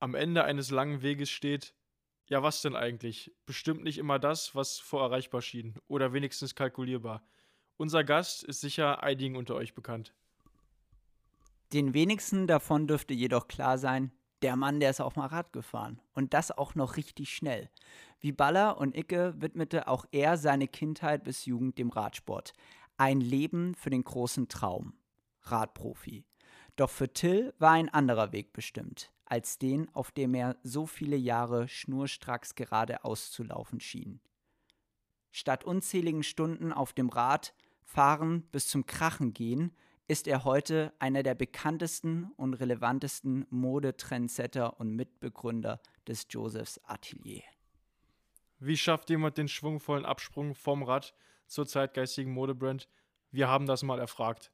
am Ende eines langen Weges steht, ja, was denn eigentlich? Bestimmt nicht immer das, was vor erreichbar schien, oder wenigstens kalkulierbar. Unser Gast ist sicher einigen unter euch bekannt. Den wenigsten davon dürfte jedoch klar sein, der Mann, der ist auch mal Rad gefahren. Und das auch noch richtig schnell. Wie Baller und Icke widmete auch er seine Kindheit bis Jugend dem Radsport. Ein Leben für den großen Traum. Radprofi. Doch für Till war ein anderer Weg bestimmt, als den, auf dem er so viele Jahre schnurstracks geradeaus zu laufen schien. Statt unzähligen Stunden auf dem Rad, fahren bis zum Krachen gehen, ist er heute einer der bekanntesten und relevantesten Modetrendsetter und Mitbegründer des Josephs Atelier. Wie schafft jemand den schwungvollen Absprung vom Rad zur zeitgeistigen Modebrand? Wir haben das mal erfragt.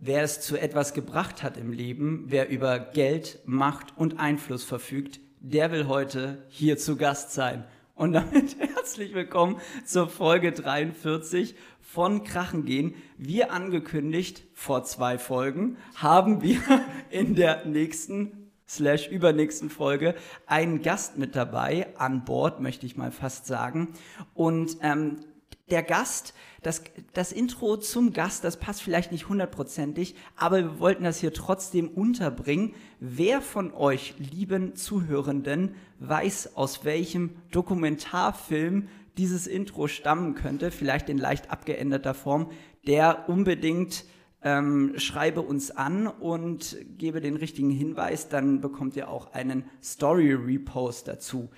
Wer es zu etwas gebracht hat im Leben, wer über Geld, Macht und Einfluss verfügt, der will heute hier zu Gast sein. Und damit herzlich willkommen zur Folge 43 von Krachen gehen. Wie angekündigt vor zwei Folgen haben wir in der nächsten slash übernächsten Folge einen Gast mit dabei, an Bord, möchte ich mal fast sagen. Und ähm, der Gast, das, das Intro zum Gast, das passt vielleicht nicht hundertprozentig, aber wir wollten das hier trotzdem unterbringen. Wer von euch, lieben Zuhörenden, weiß, aus welchem Dokumentarfilm dieses Intro stammen könnte, vielleicht in leicht abgeänderter Form, der unbedingt ähm, schreibe uns an und gebe den richtigen Hinweis, dann bekommt ihr auch einen Story-Repost dazu.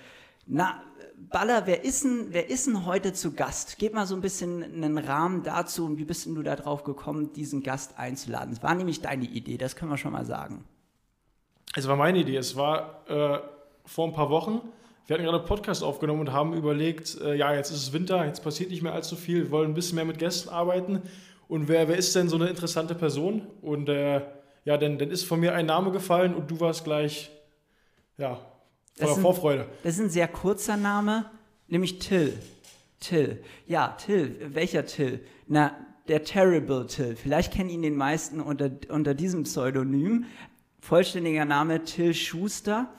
Na, Baller, wer ist, denn, wer ist denn heute zu Gast? Gib mal so ein bisschen einen Rahmen dazu und wie bist denn du da drauf gekommen, diesen Gast einzuladen? Es war nämlich deine Idee, das können wir schon mal sagen. Es war meine Idee. Es war äh, vor ein paar Wochen. Wir hatten gerade einen Podcast aufgenommen und haben überlegt, äh, ja, jetzt ist es Winter, jetzt passiert nicht mehr allzu viel, wir wollen ein bisschen mehr mit Gästen arbeiten. Und wer, wer ist denn so eine interessante Person? Und äh, ja, dann, dann ist von mir ein Name gefallen und du warst gleich, ja, voller Vorfreude. Das ist ein sehr kurzer Name, nämlich Till. Till. Ja, Till. Welcher Till? Na, der Terrible Till. Vielleicht kennen ihn den meisten unter, unter diesem Pseudonym. Vollständiger Name Till Schuster.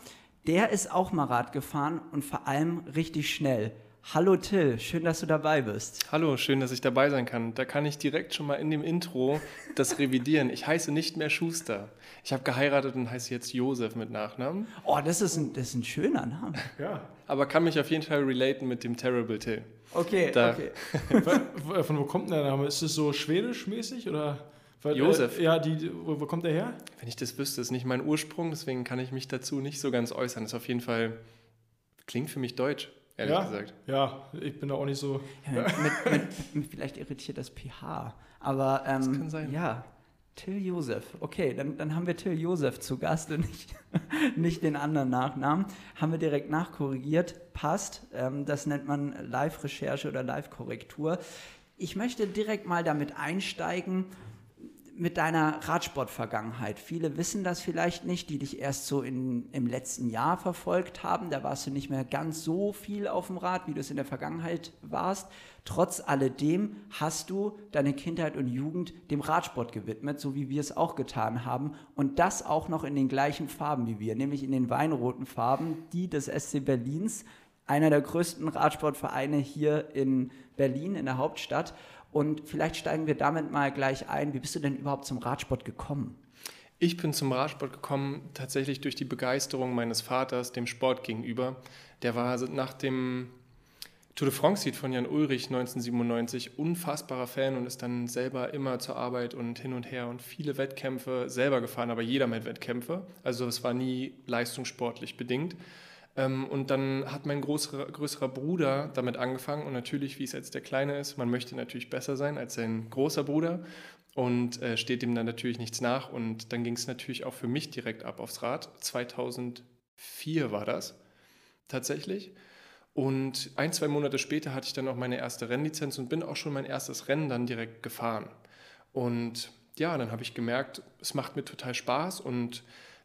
Der ist auch mal Rad gefahren und vor allem richtig schnell. Hallo Till, schön, dass du dabei bist. Hallo, schön, dass ich dabei sein kann. Da kann ich direkt schon mal in dem Intro das revidieren. Ich heiße nicht mehr Schuster. Ich habe geheiratet und heiße jetzt Josef mit Nachnamen. Oh, das ist ein, das ist ein schöner Name. Ja. Aber kann mich auf jeden Fall relaten mit dem Terrible Till. Okay, da. okay. Von wo kommt der Name? Ist es so schwedisch-mäßig oder? Weil, Josef. Äh, ja, die, wo, wo, kommt der her? Wenn ich das wüsste, ist nicht mein Ursprung, deswegen kann ich mich dazu nicht so ganz äußern. Das ist auf jeden Fall, klingt für mich deutsch, ehrlich ja? gesagt. Ja, ich bin da auch nicht so. Ja, mit, mit, mit, vielleicht irritiert das pH, aber ähm, das kann sein. ja. Till Josef. Okay, dann, dann haben wir Till Josef zu Gast und nicht, nicht den anderen Nachnamen. Haben wir direkt nachkorrigiert. Passt. Ähm, das nennt man Live-Recherche oder Live-Korrektur. Ich möchte direkt mal damit einsteigen, mit deiner Radsport-Vergangenheit. Viele wissen das vielleicht nicht, die dich erst so in, im letzten Jahr verfolgt haben. Da warst du nicht mehr ganz so viel auf dem Rad, wie du es in der Vergangenheit warst. Trotz alledem hast du deine Kindheit und Jugend dem Radsport gewidmet, so wie wir es auch getan haben. Und das auch noch in den gleichen Farben wie wir, nämlich in den weinroten Farben, die des SC Berlins, einer der größten Radsportvereine hier in Berlin, in der Hauptstadt. Und vielleicht steigen wir damit mal gleich ein. Wie bist du denn überhaupt zum Radsport gekommen? Ich bin zum Radsport gekommen tatsächlich durch die Begeisterung meines Vaters dem Sport gegenüber. Der war nach dem Tour de France-Sieg von Jan Ulrich 1997 unfassbarer Fan und ist dann selber immer zur Arbeit und hin und her und viele Wettkämpfe selber gefahren, aber jeder mit Wettkämpfe. Also es war nie leistungssportlich bedingt. Ähm, und dann hat mein größerer, größerer Bruder damit angefangen und natürlich, wie es jetzt der Kleine ist, man möchte natürlich besser sein als sein großer Bruder und äh, steht dem dann natürlich nichts nach. Und dann ging es natürlich auch für mich direkt ab aufs Rad. 2004 war das tatsächlich. Und ein, zwei Monate später hatte ich dann auch meine erste Rennlizenz und bin auch schon mein erstes Rennen dann direkt gefahren. Und ja, dann habe ich gemerkt, es macht mir total Spaß und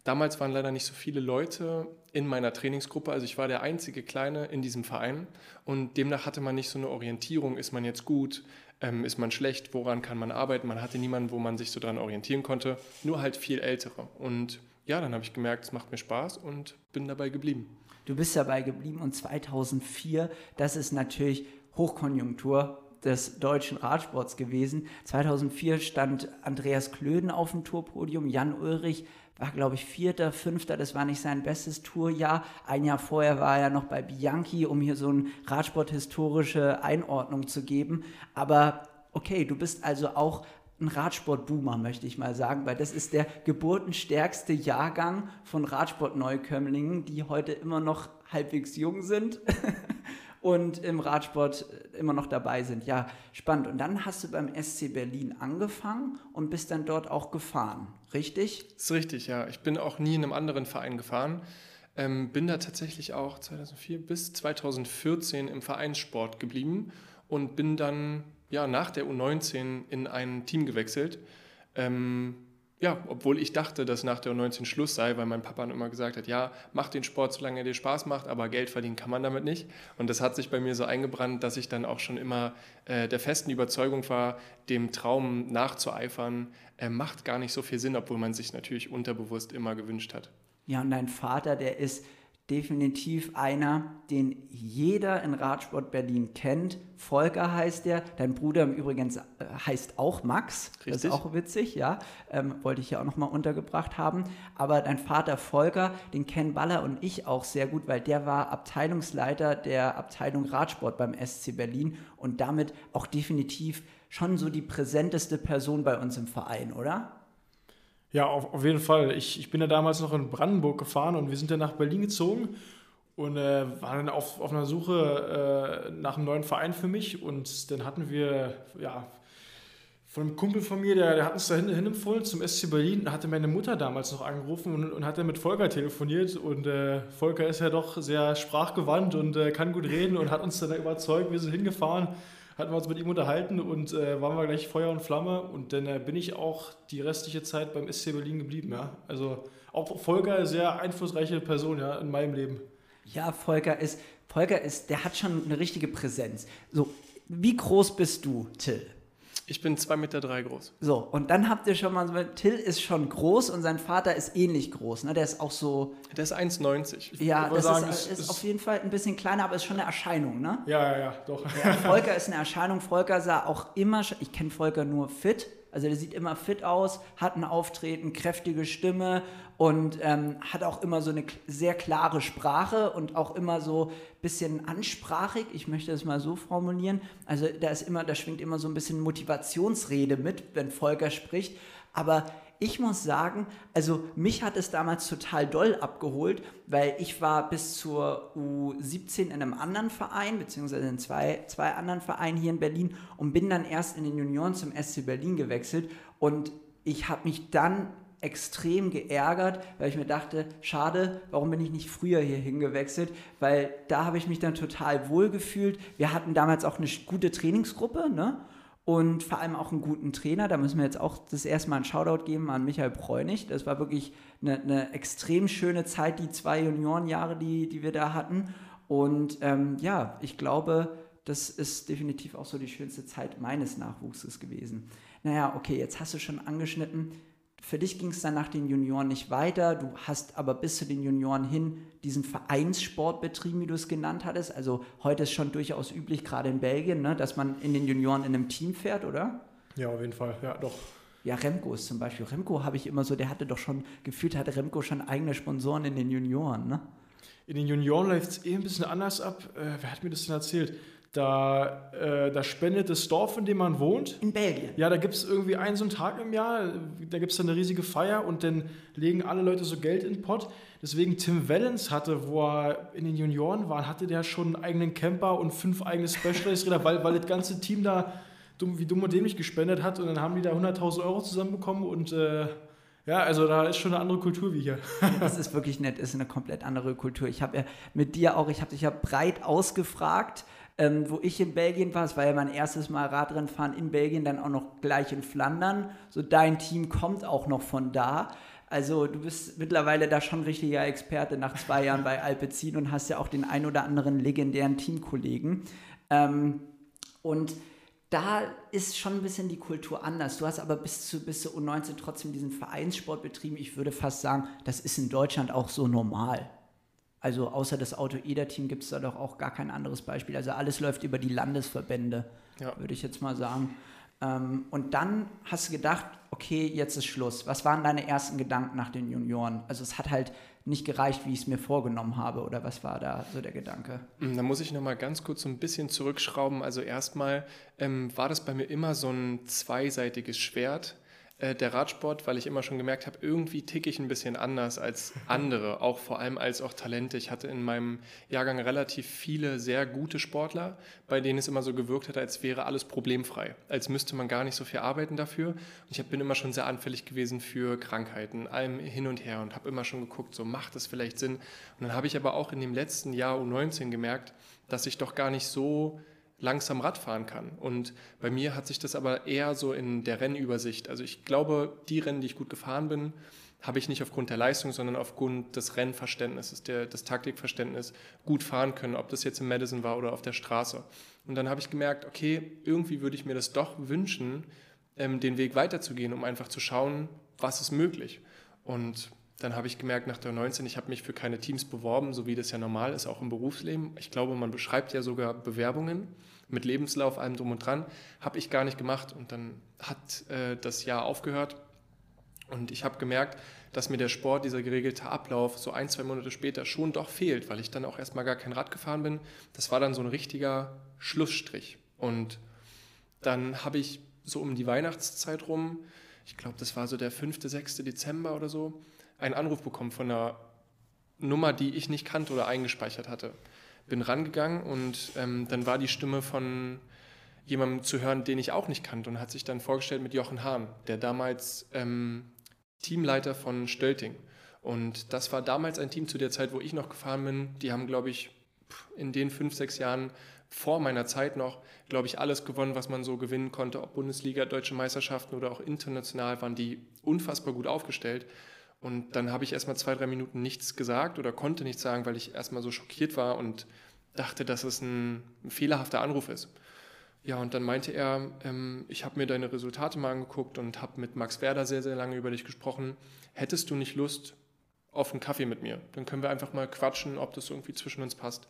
Damals waren leider nicht so viele Leute in meiner Trainingsgruppe, also ich war der einzige Kleine in diesem Verein und demnach hatte man nicht so eine Orientierung, ist man jetzt gut, ähm, ist man schlecht, woran kann man arbeiten, man hatte niemanden, wo man sich so dran orientieren konnte, nur halt viel Ältere. Und ja, dann habe ich gemerkt, es macht mir Spaß und bin dabei geblieben. Du bist dabei geblieben und 2004, das ist natürlich Hochkonjunktur des deutschen Radsports gewesen. 2004 stand Andreas Klöden auf dem Tourpodium, Jan Ulrich war, glaube ich, Vierter, Fünfter, das war nicht sein bestes Tourjahr. Ein Jahr vorher war er noch bei Bianchi, um hier so eine Radsporthistorische Einordnung zu geben. Aber okay, du bist also auch ein Radsportboomer, möchte ich mal sagen, weil das ist der geburtenstärkste Jahrgang von Radsportneukömmlingen, die heute immer noch halbwegs jung sind und im Radsport immer noch dabei sind. Ja, spannend. Und dann hast du beim SC Berlin angefangen und bist dann dort auch gefahren, richtig? Das ist richtig, ja. Ich bin auch nie in einem anderen Verein gefahren. Ähm, bin da tatsächlich auch 2004 bis 2014 im Vereinssport geblieben und bin dann ja, nach der U19 in ein Team gewechselt. Ähm, ja, obwohl ich dachte, dass nach der U19 Schluss sei, weil mein Papa immer gesagt hat, ja, mach den Sport, solange er dir Spaß macht, aber Geld verdienen kann man damit nicht. Und das hat sich bei mir so eingebrannt, dass ich dann auch schon immer äh, der festen Überzeugung war, dem Traum nachzueifern, äh, macht gar nicht so viel Sinn, obwohl man sich natürlich unterbewusst immer gewünscht hat. Ja, und dein Vater, der ist definitiv einer, den jeder in Radsport Berlin kennt. Volker heißt der. Dein Bruder im Übrigen äh, heißt auch Max. Richtig. Das ist auch witzig, ja. Ähm, wollte ich hier auch nochmal untergebracht haben. Aber dein Vater Volker, den kennen Baller und ich auch sehr gut, weil der war Abteilungsleiter der Abteilung Radsport beim SC Berlin und damit auch definitiv schon so die präsenteste Person bei uns im Verein, oder? Ja, auf, auf jeden Fall. Ich, ich bin ja damals noch in Brandenburg gefahren und wir sind dann nach Berlin gezogen und äh, waren dann auf, auf einer Suche äh, nach einem neuen Verein für mich. Und dann hatten wir, ja, von einem Kumpel von mir, der, der hat uns da hin, empfohlen zum SC Berlin, hatte meine Mutter damals noch angerufen und, und hat dann mit Volker telefoniert. Und äh, Volker ist ja doch sehr sprachgewandt und äh, kann gut reden und hat uns dann überzeugt. Wir sind hingefahren hatten wir uns mit ihm unterhalten und äh, waren wir gleich Feuer und Flamme. Und dann äh, bin ich auch die restliche Zeit beim SC Berlin geblieben. Ja? Also auch Volker, sehr einflussreiche Person ja, in meinem Leben. Ja, Volker ist, Volker ist, der hat schon eine richtige Präsenz. So, wie groß bist du, Till? Ich bin 2,3 Meter drei groß. So, und dann habt ihr schon mal so, Till ist schon groß und sein Vater ist ähnlich groß. Ne? Der ist auch so. Der ist 1,90. Ja, das sagen, ist, ist, ist, auf jeden Fall ein bisschen kleiner, aber ist schon eine Erscheinung, ne? Ja, ja, ja, doch. Ja, Volker ist eine Erscheinung. Volker sah auch immer, ich kenne Volker nur fit, also der sieht immer fit aus, hat ein Auftreten, kräftige Stimme und ähm, hat auch immer so eine sehr klare Sprache und auch immer so ein bisschen ansprachig, ich möchte das mal so formulieren. Also da ist immer, da schwingt immer so ein bisschen Motivationsrede mit, wenn Volker spricht. Aber ich muss sagen, also mich hat es damals total doll abgeholt, weil ich war bis zur U17 in einem anderen Verein, beziehungsweise in zwei, zwei anderen Vereinen hier in Berlin und bin dann erst in den Junioren zum SC Berlin gewechselt und ich habe mich dann extrem geärgert, weil ich mir dachte, schade, warum bin ich nicht früher hier hingewechselt, weil da habe ich mich dann total wohl gefühlt. Wir hatten damals auch eine gute Trainingsgruppe, ne? Und vor allem auch einen guten Trainer. Da müssen wir jetzt auch das erste Mal einen Shoutout geben an Michael Bräunig. Das war wirklich eine, eine extrem schöne Zeit, die zwei Juniorenjahre, die, die wir da hatten. Und ähm, ja, ich glaube, das ist definitiv auch so die schönste Zeit meines Nachwuchses gewesen. Naja, okay, jetzt hast du schon angeschnitten, für dich ging es dann nach den Junioren nicht weiter. Du hast aber bis zu den Junioren hin diesen Vereinssport betrieben, wie du es genannt hattest. Also heute ist schon durchaus üblich, gerade in Belgien, ne, dass man in den Junioren in einem Team fährt, oder? Ja, auf jeden Fall. Ja, doch. Ja, Remco ist zum Beispiel. Remco habe ich immer so, der hatte doch schon, gefühlt hatte Remco schon eigene Sponsoren in den Junioren, ne? In den Junioren läuft es eh ein bisschen anders ab. Äh, wer hat mir das denn erzählt? Da, äh, da spendet das Dorf, in dem man wohnt. In Belgien. Ja, da gibt es irgendwie einen so einen Tag im Jahr, da gibt es dann eine riesige Feier und dann legen alle Leute so Geld in den Pott. Deswegen Tim Wellens hatte, wo er in den Junioren war, hatte der schon einen eigenen Camper und fünf eigene Specialist-Räder, weil, weil das ganze Team da dumm, wie dumm und dämlich gespendet hat und dann haben die da 100.000 Euro zusammenbekommen und äh, ja, also da ist schon eine andere Kultur wie hier. das ist wirklich nett, ist eine komplett andere Kultur. Ich habe ja mit dir auch, ich habe dich ja breit ausgefragt, ähm, wo ich in Belgien war, es war ja mein erstes Mal Radrennfahren in Belgien, dann auch noch gleich in Flandern. So dein Team kommt auch noch von da. Also du bist mittlerweile da schon richtiger Experte nach zwei Jahren bei Alpecin und hast ja auch den ein oder anderen legendären Teamkollegen. Ähm, und da ist schon ein bisschen die Kultur anders. Du hast aber bis zu, bis zu U19 trotzdem diesen Vereinssport betrieben. Ich würde fast sagen, das ist in Deutschland auch so normal. Also außer das Auto-Eder-Team gibt es da doch auch gar kein anderes Beispiel. Also alles läuft über die Landesverbände, ja. würde ich jetzt mal sagen. Ähm, und dann hast du gedacht, okay, jetzt ist Schluss. Was waren deine ersten Gedanken nach den Junioren? Also es hat halt nicht gereicht, wie ich es mir vorgenommen habe, oder was war da so der Gedanke? Hm, da muss ich nochmal ganz kurz so ein bisschen zurückschrauben. Also erstmal ähm, war das bei mir immer so ein zweiseitiges Schwert. Äh, der Radsport, weil ich immer schon gemerkt habe, irgendwie ticke ich ein bisschen anders als andere, auch vor allem als auch Talente. Ich hatte in meinem Jahrgang relativ viele sehr gute Sportler, bei denen es immer so gewirkt hat, als wäre alles problemfrei, als müsste man gar nicht so viel arbeiten dafür. Und ich bin immer schon sehr anfällig gewesen für Krankheiten, allem hin und her und habe immer schon geguckt, so macht das vielleicht Sinn. Und dann habe ich aber auch in dem letzten Jahr U19 gemerkt, dass ich doch gar nicht so langsam Rad fahren kann. Und bei mir hat sich das aber eher so in der Rennübersicht. Also ich glaube, die Rennen, die ich gut gefahren bin, habe ich nicht aufgrund der Leistung, sondern aufgrund des Rennverständnisses, der, des Taktikverständnisses gut fahren können, ob das jetzt im Madison war oder auf der Straße. Und dann habe ich gemerkt, okay, irgendwie würde ich mir das doch wünschen, ähm, den Weg weiterzugehen, um einfach zu schauen, was ist möglich. Und dann habe ich gemerkt nach der 19, ich habe mich für keine Teams beworben, so wie das ja normal ist, auch im Berufsleben. Ich glaube, man beschreibt ja sogar Bewerbungen mit Lebenslauf, allem drum und dran. Habe ich gar nicht gemacht und dann hat äh, das Jahr aufgehört und ich habe gemerkt, dass mir der Sport, dieser geregelte Ablauf so ein, zwei Monate später schon doch fehlt, weil ich dann auch erstmal gar kein Rad gefahren bin. Das war dann so ein richtiger Schlussstrich. Und dann habe ich so um die Weihnachtszeit rum, ich glaube, das war so der 5., 6. Dezember oder so, einen Anruf bekommen von einer Nummer, die ich nicht kannte oder eingespeichert hatte. Bin rangegangen und ähm, dann war die Stimme von jemandem zu hören, den ich auch nicht kannte und hat sich dann vorgestellt mit Jochen Hahn, der damals ähm, Teamleiter von Stölting. Und das war damals ein Team zu der Zeit, wo ich noch gefahren bin. Die haben, glaube ich, in den fünf, sechs Jahren vor meiner Zeit noch, glaube ich, alles gewonnen, was man so gewinnen konnte. Ob Bundesliga, deutsche Meisterschaften oder auch international waren die unfassbar gut aufgestellt. Und dann habe ich erstmal zwei, drei Minuten nichts gesagt oder konnte nichts sagen, weil ich erstmal so schockiert war und dachte, dass es ein, fehlerhafter Anruf ist. Ja, und dann meinte er, ähm, ich habe mir deine Resultate mal angeguckt und habe mit Max Werder sehr, sehr lange über dich gesprochen. Hättest du nicht Lust auf einen Kaffee mit mir? Dann können wir einfach mal quatschen, ob das irgendwie zwischen uns passt.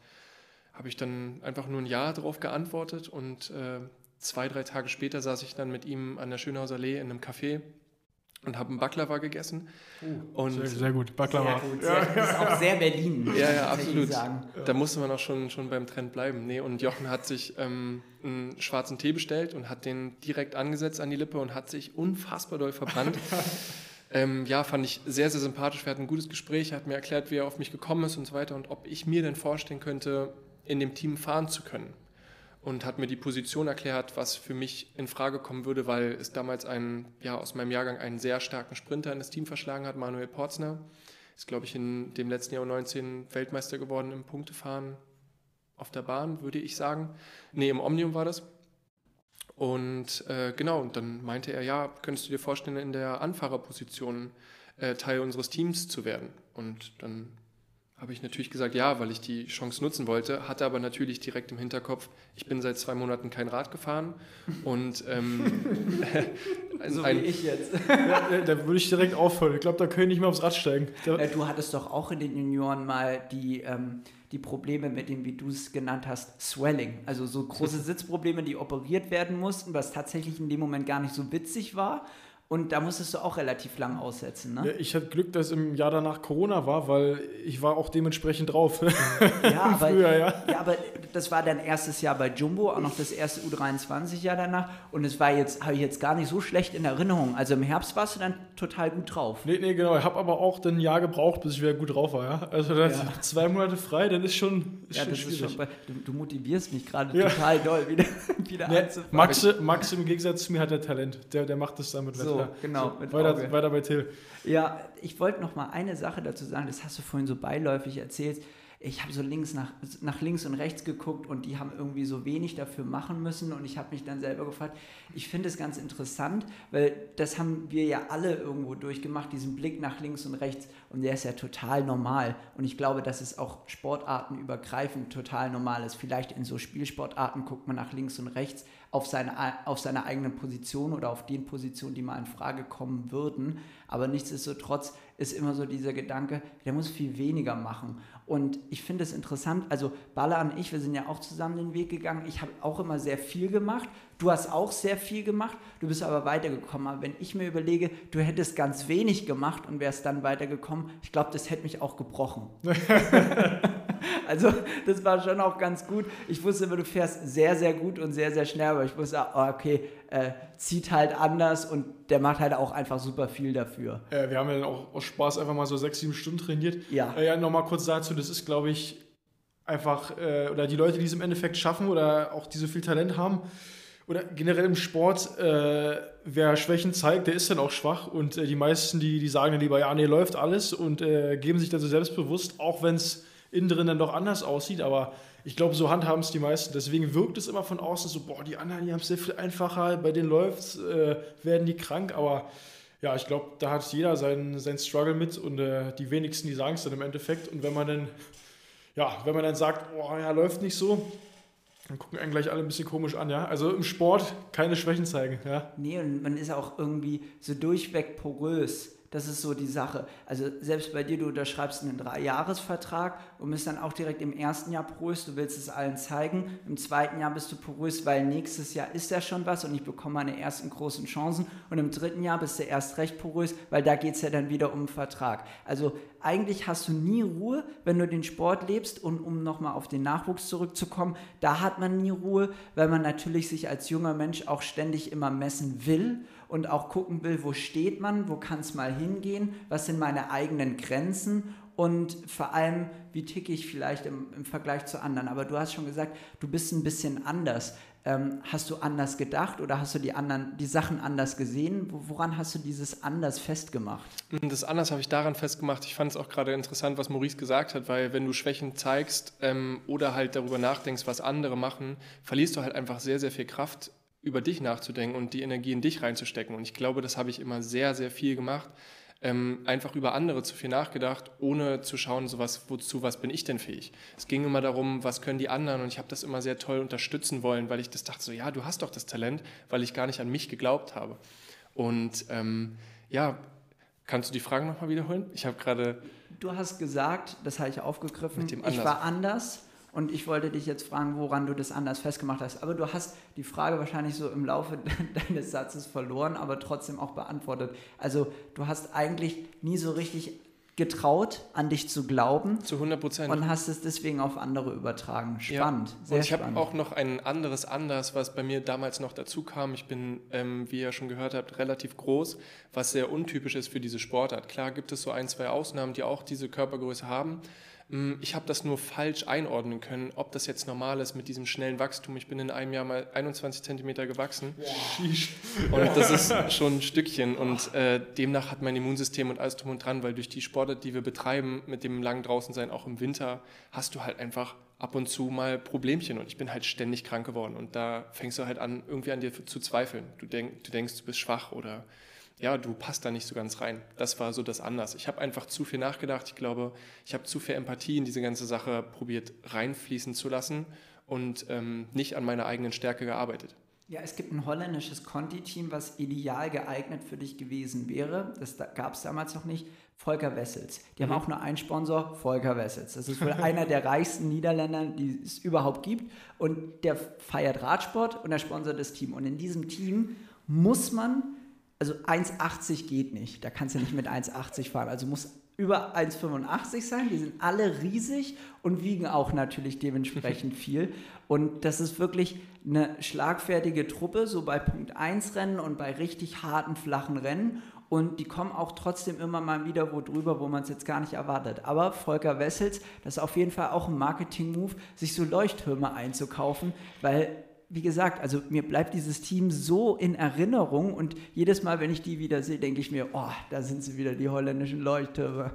Habe ich dann einfach nur ein Ja darauf geantwortet und äh, zwei, drei Tage später saß ich dann mit ihm an der Schönhauser Allee in einem Café und habe einen Baklava gegessen. Uh, und sehr, sehr, gut, Baklava. Sehr gut, sehr, das ist auch sehr Berlin. Ja, ja, absolut. Da musste man auch schon, schon beim Trend bleiben. Nee, und Jochen hat sich ähm, einen schwarzen Tee bestellt und hat den direkt angesetzt an die Lippe und hat sich unfassbar doll verbrannt. ähm, ja, fand ich sehr, sehr sympathisch. Wir hatten ein gutes Gespräch, er hat mir erklärt, wie er auf mich gekommen ist und so weiter und ob ich mir denn vorstellen könnte, in dem Team fahren zu können und hat mir die Position erklärt, was für mich in Frage kommen würde, weil es damals einen, ja, aus meinem Jahrgang einen sehr starken Sprinter in das Team verschlagen hat, Manuel Porzner. Ist, glaube ich, in dem letzten Jahr 19 Weltmeister geworden im Punktefahren auf der Bahn, würde ich sagen. Nee, im Omnium war das. Und äh, genau, und dann meinte er, ja, könntest du dir vorstellen, in der Anfahrerposition äh, Teil unseres Teams zu werden? Und dann habe ich natürlich gesagt, ja, weil ich die Chance nutzen wollte, hatte aber natürlich direkt im Hinterkopf, ich bin seit zwei Monaten kein Rad gefahren und ähm, ein, so wie ich jetzt. ja, da würde ich direkt aufhören. Ich glaube, da können ich nicht mehr aufs Rad steigen. Da du hattest doch auch in den Junioren mal die, ähm, die Probleme mit dem, wie du es genannt hast, Swelling. Also so große Sitzprobleme, die operiert werden mussten, was tatsächlich in dem Moment gar nicht so witzig war. Und da musstest du auch relativ lang aussetzen, ne? Ja, ich hatte Glück, dass im Jahr danach Corona war, weil ich war auch dementsprechend drauf. Ja, aber, Früher, ja. ja, aber das war dein erstes Jahr bei Jumbo, auch noch das erste U23-Jahr danach. Und es war jetzt, habe ich jetzt gar nicht so schlecht in Erinnerung. Also im Herbst warst du dann total gut drauf. Nee, nee, genau. Ich habe aber auch ein Jahr gebraucht, bis ich wieder gut drauf war, ja. Also ja. zwei Monate frei, dann ist schon, ist ja, schon das schwierig. Ist schon, du, du, motivierst mich gerade ja. total doll, wieder, wieder nee, Max, Max im Gegensatz zu mir hat er Talent. Der, der macht das damit so. Ja, genau. So, weiter, weiter bei Till. Ja, ich wollte noch mal eine Sache dazu sagen, das hast du vorhin so beiläufig erzählt. Ich habe so links nach, nach links und rechts geguckt und die haben irgendwie so wenig dafür machen müssen und ich habe mich dann selber gefragt, ich finde es ganz interessant, weil das haben wir ja alle irgendwo durchgemacht, diesen Blick nach links und rechts und der ist ja total normal und ich glaube, dass es auch sportartenübergreifend total normal ist. Vielleicht in so Spielsportarten guckt man nach links und rechts, auf seine, auf seine eigenen Position oder auf den Positionen, die mal in Frage kommen würden. Aber nichtsdestotrotz ist immer so dieser Gedanke, der muss viel weniger machen. Und ich finde es interessant, also Baller und ich, wir sind ja auch zusammen den Weg gegangen. Ich habe auch immer sehr viel gemacht. Du hast auch sehr viel gemacht, du bist aber weitergekommen. Aber wenn ich mir überlege, du hättest ganz wenig gemacht und wärst dann weitergekommen, ich glaube, das hätte mich auch gebrochen. also das war schon auch ganz gut. Ich wusste immer, du fährst sehr, sehr gut und sehr, sehr schnell, aber ich wusste, oh, okay, äh, zieht halt anders und der macht halt auch einfach super viel dafür. Äh, wir haben ja dann auch aus Spaß einfach mal so sechs, sieben Stunden trainiert. Ja. Äh, ja, nochmal kurz dazu, das ist, glaube ich, einfach, äh, oder die Leute, die es im Endeffekt schaffen oder auch die so viel Talent haben, oder generell im Sport, äh, wer Schwächen zeigt, der ist dann auch schwach. Und äh, die meisten, die, die sagen dann lieber, ja, nee, läuft alles und äh, geben sich dann so selbstbewusst, auch wenn es innen drin dann doch anders aussieht. Aber ich glaube, so handhaben es die meisten. Deswegen wirkt es immer von außen so, boah, die anderen, die haben es sehr viel einfacher, bei denen läuft es, äh, werden die krank. Aber ja, ich glaube, da hat jeder seinen, seinen Struggle mit und äh, die wenigsten, die sagen es dann im Endeffekt. Und wenn man dann, ja, wenn man dann sagt, boah, ja, läuft nicht so, dann gucken einen gleich alle ein bisschen komisch an, ja. Also im Sport keine Schwächen zeigen, ja. Nee, und man ist auch irgendwie so durchweg porös. Das ist so die Sache. Also selbst bei dir, du unterschreibst einen Dreijahresvertrag und bist dann auch direkt im ersten Jahr porös. Du willst es allen zeigen. Im zweiten Jahr bist du porös, weil nächstes Jahr ist ja schon was und ich bekomme meine ersten großen Chancen. Und im dritten Jahr bist du erst recht porös, weil da geht es ja dann wieder um den Vertrag. Also eigentlich hast du nie Ruhe, wenn du den Sport lebst. Und um nochmal auf den Nachwuchs zurückzukommen, da hat man nie Ruhe, weil man natürlich sich als junger Mensch auch ständig immer messen will und auch gucken will, wo steht man, wo kann es mal hingehen, was sind meine eigenen Grenzen und vor allem, wie ticke ich vielleicht im, im, Vergleich zu anderen. Aber du hast schon gesagt, du bist ein bisschen anders. Ähm, hast du anders gedacht oder hast du die anderen, die Sachen anders gesehen? Woran hast du dieses anders festgemacht? Das anders habe ich daran festgemacht. Ich fand es auch gerade interessant, was Maurice gesagt hat, weil wenn du Schwächen zeigst ähm, oder halt darüber nachdenkst, was andere machen, verlierst du halt einfach sehr, sehr viel Kraft über dich nachzudenken und die Energie in dich reinzustecken. Und ich glaube, das habe ich immer sehr, sehr viel gemacht. Ähm, einfach über andere zu viel nachgedacht, ohne zu schauen, so was, wozu, was bin ich denn fähig. Es ging immer darum, was können die anderen und ich habe das immer sehr toll unterstützen wollen, weil ich das dachte so, ja, du hast doch das Talent, weil ich gar nicht an mich geglaubt habe. Und ähm, ja, kannst du die Frage nochmal wiederholen? Ich habe gerade... Du hast gesagt, das habe ich aufgegriffen, ich war anders und ich wollte dich jetzt fragen, woran du das anders festgemacht hast. Aber du hast die Frage wahrscheinlich so im Laufe deines Satzes verloren, aber trotzdem auch beantwortet. Also du hast eigentlich nie so richtig getraut, an dich zu glauben. Zu 100 Prozent. Und hast es deswegen auf andere übertragen. Spannend. Ja. Sehr und ich habe auch noch ein anderes Anders, was bei mir damals noch dazu kam. Ich bin, ähm, wie ihr schon gehört habt, relativ groß, was sehr untypisch ist für diese Sportart. Klar gibt es so ein, zwei Ausnahmen, die auch diese Körpergröße haben. Mm, ich habe das nur falsch einordnen können, ob das jetzt normal ist mit diesem schnellen Wachstum. Ich bin in einem Jahr mal 21 Zentimeter gewachsen. Und das ist schon ein Stückchen. Und äh, demnach hat mein Immunsystem und alles drum und dran, weil durch die Sportart, die wir betreiben, mit dem langen Draußensein, auch im Winter, hast du halt einfach ab und zu mal Problemchen. Und ich bin halt ständig krank geworden. Und da fängst du halt an, irgendwie an dir zu zweifeln. Du, denk, du denkst, du bist schwach oder ja, du passt da nicht so ganz rein. Das war so das anders. Ich habe einfach zu viel nachgedacht. Ich glaube, ich habe zu viel Empathie in diese ganze Sache probiert reinfließen zu lassen und ähm, nicht an meiner eigenen Stärke gearbeitet. Ja, es gibt ein holländisches Conti-Team, was ideal geeignet für dich gewesen wäre. Das gab es damals noch nicht. Volker Wessels. Die mhm. haben auch nur einen Sponsor, Volker Wessels. Das ist wohl einer der reichsten Niederländer, die es überhaupt gibt. Und der feiert Radsport und der sponsert das Team. Und in diesem Team muss man also 1,80 geht nicht. Da kannst du nicht mit 1,80 fahren. Also muss über 1,85 sein. Die sind alle riesig und wiegen auch natürlich dementsprechend viel. Und das ist wirklich eine schlagfertige Truppe, so bei Punkt 1 Rennen und bei richtig harten, flachen Rennen. Und die kommen auch trotzdem immer mal wieder wo drüber, wo man es jetzt gar nicht erwartet. Aber Volker Wessels, das ist auf jeden Fall auch ein Marketing-Move, sich so Leuchttürme einzukaufen, weil wie gesagt, also mir bleibt dieses Team so in Erinnerung und jedes Mal, wenn ich die wieder sehe, denke ich mir, oh, da sind sie wieder, die holländischen Leuchttürme.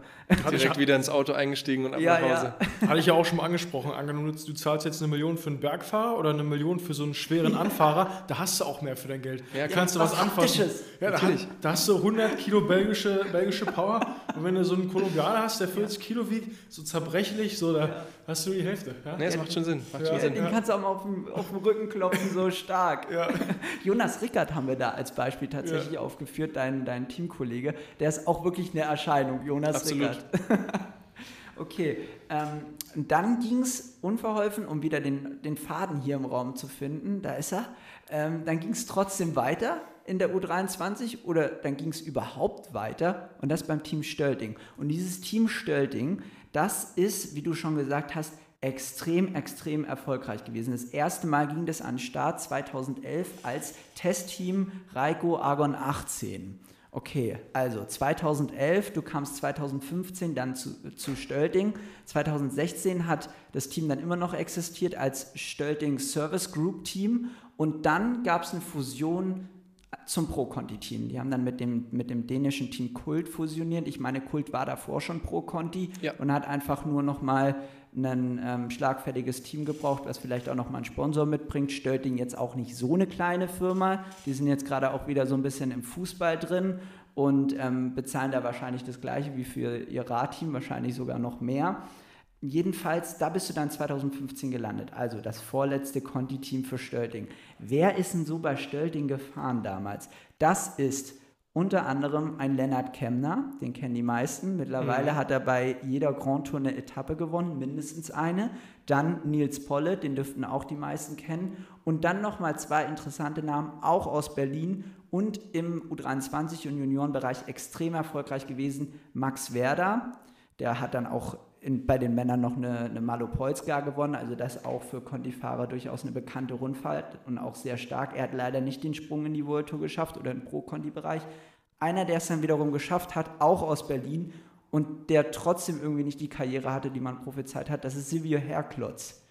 Direkt wieder ins Auto eingestiegen und ab ja, nach Hause. Ja. Hatte ich ja auch schon mal angesprochen. Angenommen, du zahlst jetzt eine Million für einen Bergfahrer oder eine Million für so einen schweren Anfahrer, da hast du auch mehr für dein Geld. Ja, da kannst du was anfassen. Ja, da, da, hast du 100 Kilo belgische, belgische Power und wenn du so einen Kolumbianer hast, der 40 Kilo wiegt, so zerbrechlich, so da hast du die Hälfte. Ja, nee, das macht schon Sinn. Macht schon Sinn. Den kannst du auch mal auf dem, auf dem Rücken klopfen so stark. Ja. Jonas Rickert haben wir da als Beispiel tatsächlich Ja. aufgeführt, dein, dein Teamkollege. Der ist auch wirklich eine Erscheinung, Jonas Absolut. Rickert. okay, ähm, dann ging es unverholfen, um wieder den, den Faden hier im Raum zu finden. Da ist er. Ähm, dann ging es trotzdem weiter in der U23 oder dann ging es überhaupt weiter und das beim Team Stölting. Und dieses Team Stölting, das ist, wie du schon gesagt hast, extrem, extrem erfolgreich gewesen. Das erste Mal ging das an den Start 2011 als Testteam Raiko Argon 18. Okay, also 2011, du kamst 2015 dann zu, zu Stölting. 2016 hat das Team dann immer noch existiert als Stölting Service Group Team und dann gab es eine Fusion zum Pro-Conti-Team. Die haben dann mit dem, mit dem dänischen Team Kult fusioniert. Ich meine, Kult war davor schon Pro-Conti Ja. und hat einfach nur noch mal ein ähm, schlagfertiges Team gebraucht, was vielleicht auch noch mal einen Sponsor mitbringt. Stölting jetzt auch nicht so eine kleine Firma. Die sind jetzt gerade auch wieder so ein bisschen im Fußball drin und ähm, bezahlen da wahrscheinlich das gleiche wie für ihr Radteam, wahrscheinlich sogar noch mehr. Jedenfalls, da bist du dann 2015 gelandet. Also das vorletzte Conti-Team für Stölting. Wer ist denn so bei Stölting gefahren damals? Das ist unter anderem ein Lennart Kemner, den kennen die meisten. Mittlerweile hat er bei jeder Grand Tour eine Etappe gewonnen, mindestens eine. Dann Nils Polle, den dürften auch die meisten kennen. Und dann nochmal zwei interessante Namen, auch aus Berlin und im U23 und Juniorenbereich extrem erfolgreich gewesen. Max Werder, der hat dann auch in, bei den Männern noch eine, eine Malopolska gewonnen, also das auch für Conti-Fahrer durchaus eine bekannte Rundfahrt und auch sehr stark. Er hat leider nicht den Sprung in die World Tour geschafft oder im Pro-Conti-Bereich. Einer, der es dann wiederum geschafft hat, auch aus Berlin und der trotzdem irgendwie nicht die Karriere hatte, die man prophezeit hat, das ist Silvio Herklotz.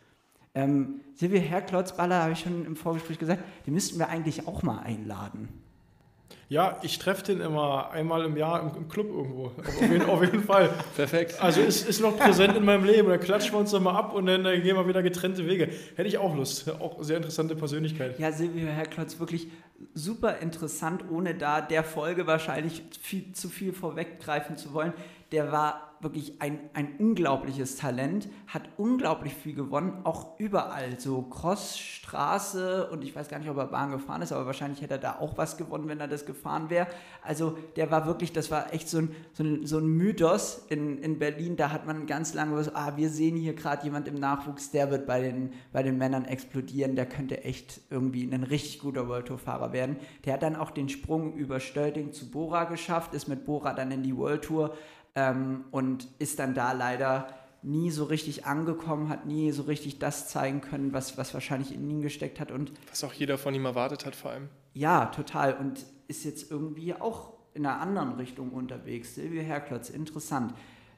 Ähm, Silvio Herklotz, Baller, habe ich schon im Vorgespräch gesagt, den müssten wir eigentlich auch mal einladen. Ja, ich treffe den immer einmal im Jahr im, im Club irgendwo. Auf jeden, auf jeden Fall. Perfekt. Also ist, ist noch präsent in meinem Leben. Da klatschen wir uns dann mal ab und dann äh, gehen wir wieder getrennte Wege. Hätte ich auch Lust. Auch sehr interessante Persönlichkeit. Ja, Silvio Herklotz, wirklich super interessant, ohne da der Folge wahrscheinlich viel, zu viel vorweggreifen zu wollen. Der war wirklich ein, ein unglaubliches Talent, hat unglaublich viel gewonnen, auch überall, so Cross, Straße und ich weiß gar nicht, ob er Bahn gefahren ist, aber wahrscheinlich hätte er da auch was gewonnen, wenn er das gefahren wäre. Also der war wirklich, das war echt so ein, so ein, so ein Mythos in, in Berlin, da hat man ganz lange was, ah, wir sehen hier gerade jemand im Nachwuchs, der wird bei den, bei den Männern explodieren, der könnte echt irgendwie ein richtig guter World Tour Fahrer werden. Der hat dann auch den Sprung über Stölting zu Bora geschafft, ist mit Bora dann in die World Tour ähm, und ist dann da leider nie so richtig angekommen, hat nie so richtig das zeigen können, was, was wahrscheinlich in ihn gesteckt hat und Was auch jeder von ihm erwartet hat, vor allem. ja, total. Und ist jetzt irgendwie auch in einer anderen Richtung unterwegs. Silvio Herklotz, interessant.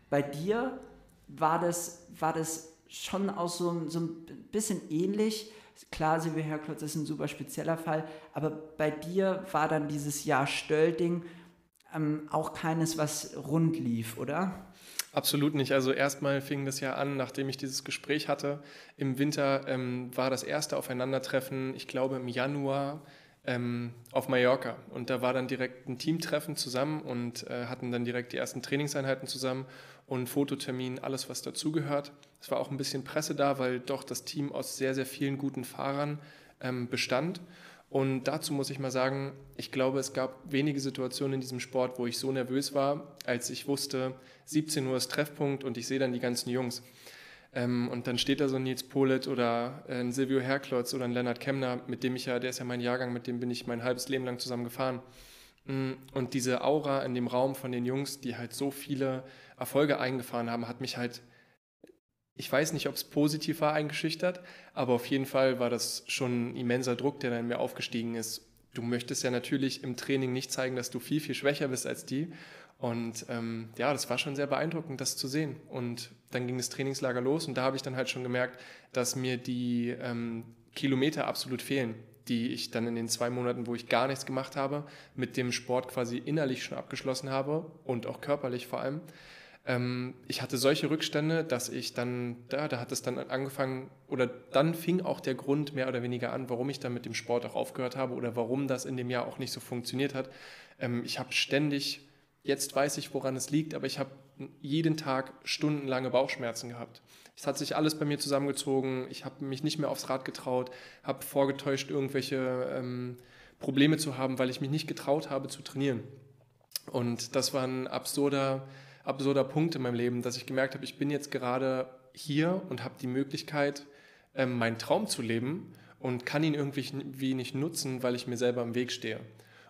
Bei dir war das, war das schon auch so, so ein bisschen ähnlich. Klar, Silvio Herklotz ist ein super spezieller Fall, aber bei dir war dann dieses Jahr Stölting ähm, auch keines, was rund lief, oder? Absolut nicht. Also erstmal fing das ja an, nachdem ich dieses Gespräch hatte. Im Winter ähm, war das erste Aufeinandertreffen, ich glaube im Januar ähm, auf Mallorca. Und da war dann direkt ein Teamtreffen zusammen und äh, hatten dann direkt die ersten Trainingseinheiten zusammen und Fototermin, alles was dazugehört. Es war auch ein bisschen Presse da, weil doch das Team aus sehr, sehr vielen guten Fahrern ähm, bestand. Und dazu muss ich mal sagen, ich glaube, es gab wenige Situationen in diesem Sport, wo ich so nervös war, als ich wusste, 17 Uhr ist Treffpunkt und ich sehe dann die ganzen Jungs. Ähm, und dann steht da so ein Nils Polet oder äh, ein Silvio Herklotz oder ein Lennart Kemner, mit dem ich ja, der ist ja mein Jahrgang, mit dem bin ich mein halbes Leben lang zusammen gefahren. Mm, Und diese Aura in dem Raum von den Jungs, die halt so viele Erfolge eingefahren haben, hat mich halt, ich weiß nicht, ob es positiv war, eingeschüchtert, aber auf jeden Fall war das schon ein immenser Druck, der dann in mir aufgestiegen ist. Du möchtest ja natürlich im Training nicht zeigen, dass du viel, viel schwächer bist als die. Und ähm, ja, das war schon sehr beeindruckend, das zu sehen. Und dann ging das Trainingslager los und da habe ich dann halt schon gemerkt, dass mir die ähm, Kilometer absolut fehlen, die ich dann in den zwei Monaten, wo ich gar nichts gemacht habe, mit dem Sport quasi innerlich schon abgeschlossen habe und auch körperlich vor allem. Ähm, ich hatte solche Rückstände, dass ich dann, da, da hat es dann angefangen, oder dann fing auch der Grund mehr oder weniger an, warum ich dann mit dem Sport auch aufgehört habe oder warum das in dem Jahr auch nicht so funktioniert hat. Ähm, ich habe ständig jetzt weiß ich, woran es liegt, aber ich habe jeden Tag stundenlange Bauchschmerzen gehabt. Es hat sich alles bei mir zusammengezogen. Ich habe mich nicht mehr aufs Rad getraut, habe vorgetäuscht, irgendwelche ähm, Probleme zu haben, weil ich mich nicht getraut habe zu trainieren. Und das war ein absurder, absurder Punkt in meinem Leben, dass ich gemerkt habe, ich bin jetzt gerade hier und habe die Möglichkeit, ähm, meinen Traum zu leben und kann ihn irgendwie nicht nutzen, weil ich mir selber im Weg stehe.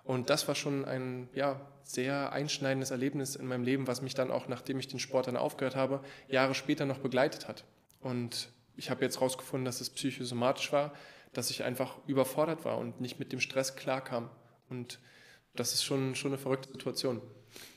Und das war schon ein ja, sehr einschneidendes Erlebnis in meinem Leben, was mich dann auch, nachdem ich den Sport dann aufgehört habe, Jahre später noch begleitet hat. Und ich habe jetzt herausgefunden, dass es psychosomatisch war, dass ich einfach überfordert war und nicht mit dem Stress klarkam. Und das ist schon, schon eine verrückte Situation.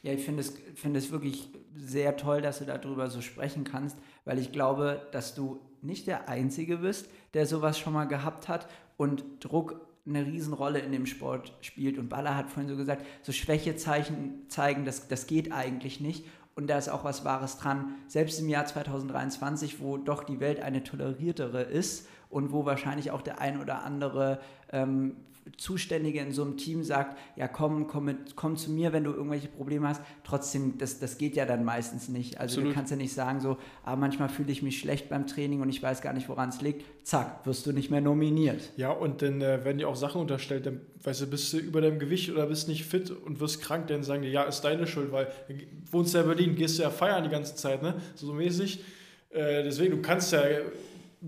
Ja, ich finde es, find es wirklich sehr toll, dass du darüber so sprechen kannst, weil ich glaube, dass du nicht der Einzige bist, der sowas schon mal gehabt hat und Druck eine Riesenrolle in dem Sport spielt. Und Baller hat vorhin so gesagt, so Schwächezeichen zeigen, das, das geht eigentlich nicht. Und da ist auch was Wahres dran. Selbst im Jahr 2023, wo doch die Welt eine toleriertere ist und wo wahrscheinlich auch der ein oder andere ähm, Zuständige in so einem Team sagt, ja komm, komm, mit, komm zu mir, wenn du irgendwelche Probleme hast. Trotzdem, das, das geht ja dann meistens nicht. Also Absolut. du kannst ja nicht sagen so, ah, manchmal fühle ich mich schlecht beim Training und ich weiß gar nicht, woran es liegt. Zack, wirst du nicht mehr nominiert. Ja, und dann äh, werden dir auch Sachen unterstellt, dann weißt du, bist du über deinem Gewicht oder bist nicht fit und wirst krank, dann sagen die, ja, ist deine Schuld, weil du wohnst ja in Berlin, gehst ja feiern die ganze Zeit, ne? So, so mäßig. Äh, deswegen, du kannst ja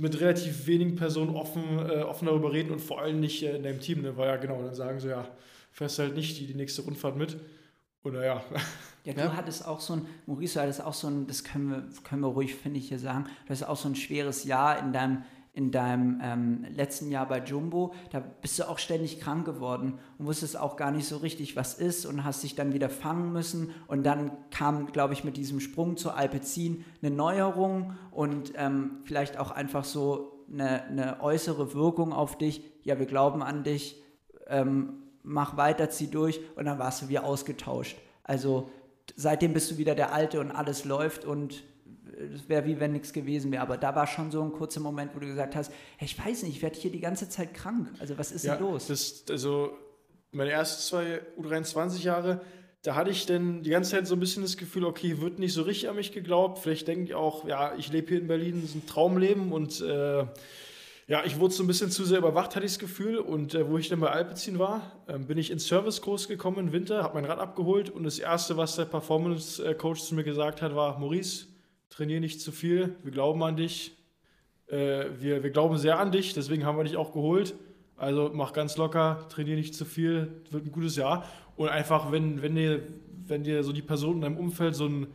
mit relativ wenigen Personen offen, äh, offen darüber reden und vor allem nicht äh, in deinem Team. Ne? Weil ja, genau, dann sagen sie, ja, fährst halt nicht die, die nächste Rundfahrt mit. Oder ja. Ja, du ja. hattest auch so ein, Maurice, du hattest auch so ein, das können wir, können wir ruhig, finde ich, hier sagen, du hast auch so ein schweres Jahr in deinem in deinem ähm, letzten Jahr bei Jumbo, da bist du auch ständig krank geworden und wusstest auch gar nicht so richtig, was ist und hast dich dann wieder fangen müssen. Und dann kam, glaube ich, mit diesem Sprung zur Alpecin eine Neuerung und ähm, vielleicht auch einfach so eine, eine, äußere Wirkung auf dich. Ja, wir glauben an dich, ähm, mach weiter, zieh durch und dann warst du wie ausgetauscht. Also seitdem bist du wieder der Alte und alles läuft und es wäre wie wenn nichts gewesen wäre. Aber da war schon so ein kurzer Moment, wo du gesagt hast, hey, ich weiß nicht, ich werde hier die ganze Zeit krank. Also was ist ja, denn los? Das, also meine ersten zwei U23-Jahre, da hatte ich dann die ganze Zeit so ein bisschen das Gefühl, okay, wird nicht so richtig an mich geglaubt. Vielleicht denke ich auch, ja, ich lebe hier in Berlin, das ist ein Traumleben und äh, ja, ich wurde so ein bisschen zu sehr überwacht, hatte ich das Gefühl. Und äh, wo ich dann bei Alpecin war, äh, bin ich ins Servicekurs gekommen im Winter, habe mein Rad abgeholt und das Erste, was der Performance-Coach zu mir gesagt hat, war, Maurice, trainier nicht zu viel, wir glauben an dich, äh, wir, wir glauben sehr an dich, deswegen haben wir dich auch geholt. Also mach ganz locker, trainier nicht zu viel, wird ein gutes Jahr. Und einfach, wenn, wenn, dir, wenn dir so die Personen in deinem Umfeld so ein,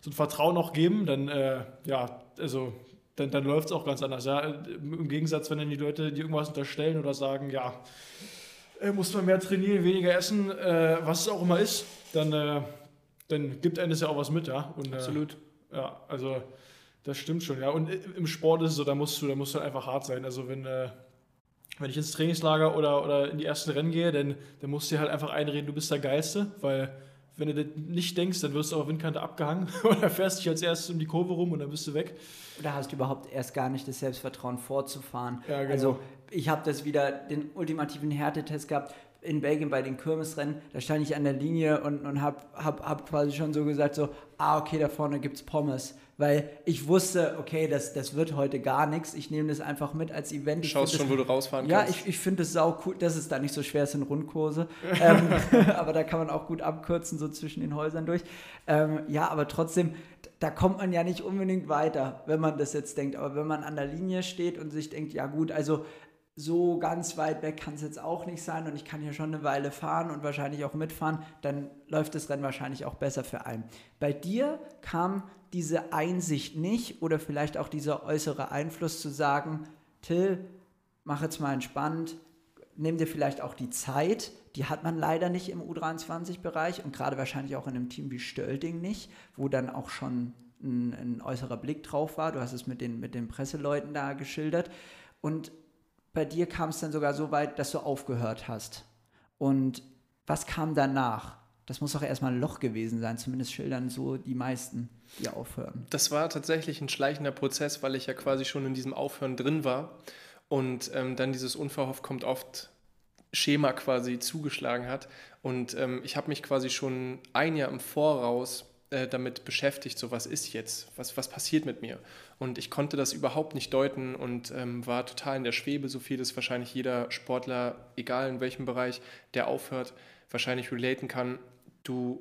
so ein Vertrauen auch geben, dann, äh, ja, also, dann, dann läuft es auch ganz anders. Ja? Im Gegensatz, wenn dann die Leute dir irgendwas unterstellen oder sagen, ja, äh, muss man mehr trainieren, weniger essen, äh, was es auch immer ist, dann, äh, dann gibt einem das ja auch was mit. Ja? Und, äh, Absolut. Ja, also das stimmt schon, ja. Und im Sport ist es so, da musst du, da musst du einfach hart sein. Also wenn, äh, wenn ich ins Trainingslager oder, oder in die ersten Rennen gehe, dann, dann musst du dir halt einfach einreden, du bist der Geilste, weil wenn du das nicht denkst, dann wirst du auf Windkante abgehangen oder fährst dich als erstes um die Kurve rum und dann bist du weg. Oder hast du überhaupt erst gar nicht das Selbstvertrauen vorzufahren. Ja, genau. Also ich habe das wieder, den ultimativen Härtetest gehabt in Belgien bei den Kirmesrennen, da stand ich an der Linie und, und habe hab, hab quasi schon so gesagt, so, ah, okay, da vorne gibt es Pommes. Weil ich wusste, okay, das, das wird heute gar nichts. Ich nehme das einfach mit als Event. Du schaust schon, das, wo du rausfahren ja, kannst. Ja, ich, ich finde es sau cool, dass es da nicht so schwer ist in Rundkurse. ähm, aber da kann man auch gut abkürzen, so zwischen den Häusern durch. Ähm, ja, aber trotzdem, da kommt man ja nicht unbedingt weiter, wenn man das jetzt denkt. Aber wenn man an der Linie steht und sich denkt, ja gut, also so ganz weit weg kann es jetzt auch nicht sein und ich kann hier schon eine Weile fahren und wahrscheinlich auch mitfahren, dann läuft das Rennen wahrscheinlich auch besser für einen. Bei dir kam diese Einsicht nicht oder vielleicht auch dieser äußere Einfluss zu sagen, Till, mach jetzt mal entspannt, nimm dir vielleicht auch die Zeit, die hat man leider nicht im U23-Bereich und gerade wahrscheinlich auch in einem Team wie Stölding nicht, wo dann auch schon ein, ein äußerer Blick drauf war. Du hast es mit den, mit den Presseleuten da geschildert. Und bei dir kam es dann sogar so weit, dass du aufgehört hast. Und was kam danach? Das muss doch erstmal ein Loch gewesen sein, zumindest schildern so die meisten, die aufhören. Das war tatsächlich ein schleichender Prozess, weil ich ja quasi schon in diesem Aufhören drin war. Und ähm, dann dieses Unverhofft kommt oft Schema quasi zugeschlagen hat. Und ähm, ich habe mich quasi schon ein Jahr im Voraus äh, damit beschäftigt, so was ist jetzt, was, was passiert mit mir. Und ich konnte das überhaupt nicht deuten und ähm, war total in der Schwebe, so viel das wahrscheinlich jeder Sportler, egal in welchem Bereich, der aufhört, wahrscheinlich relaten kann. Du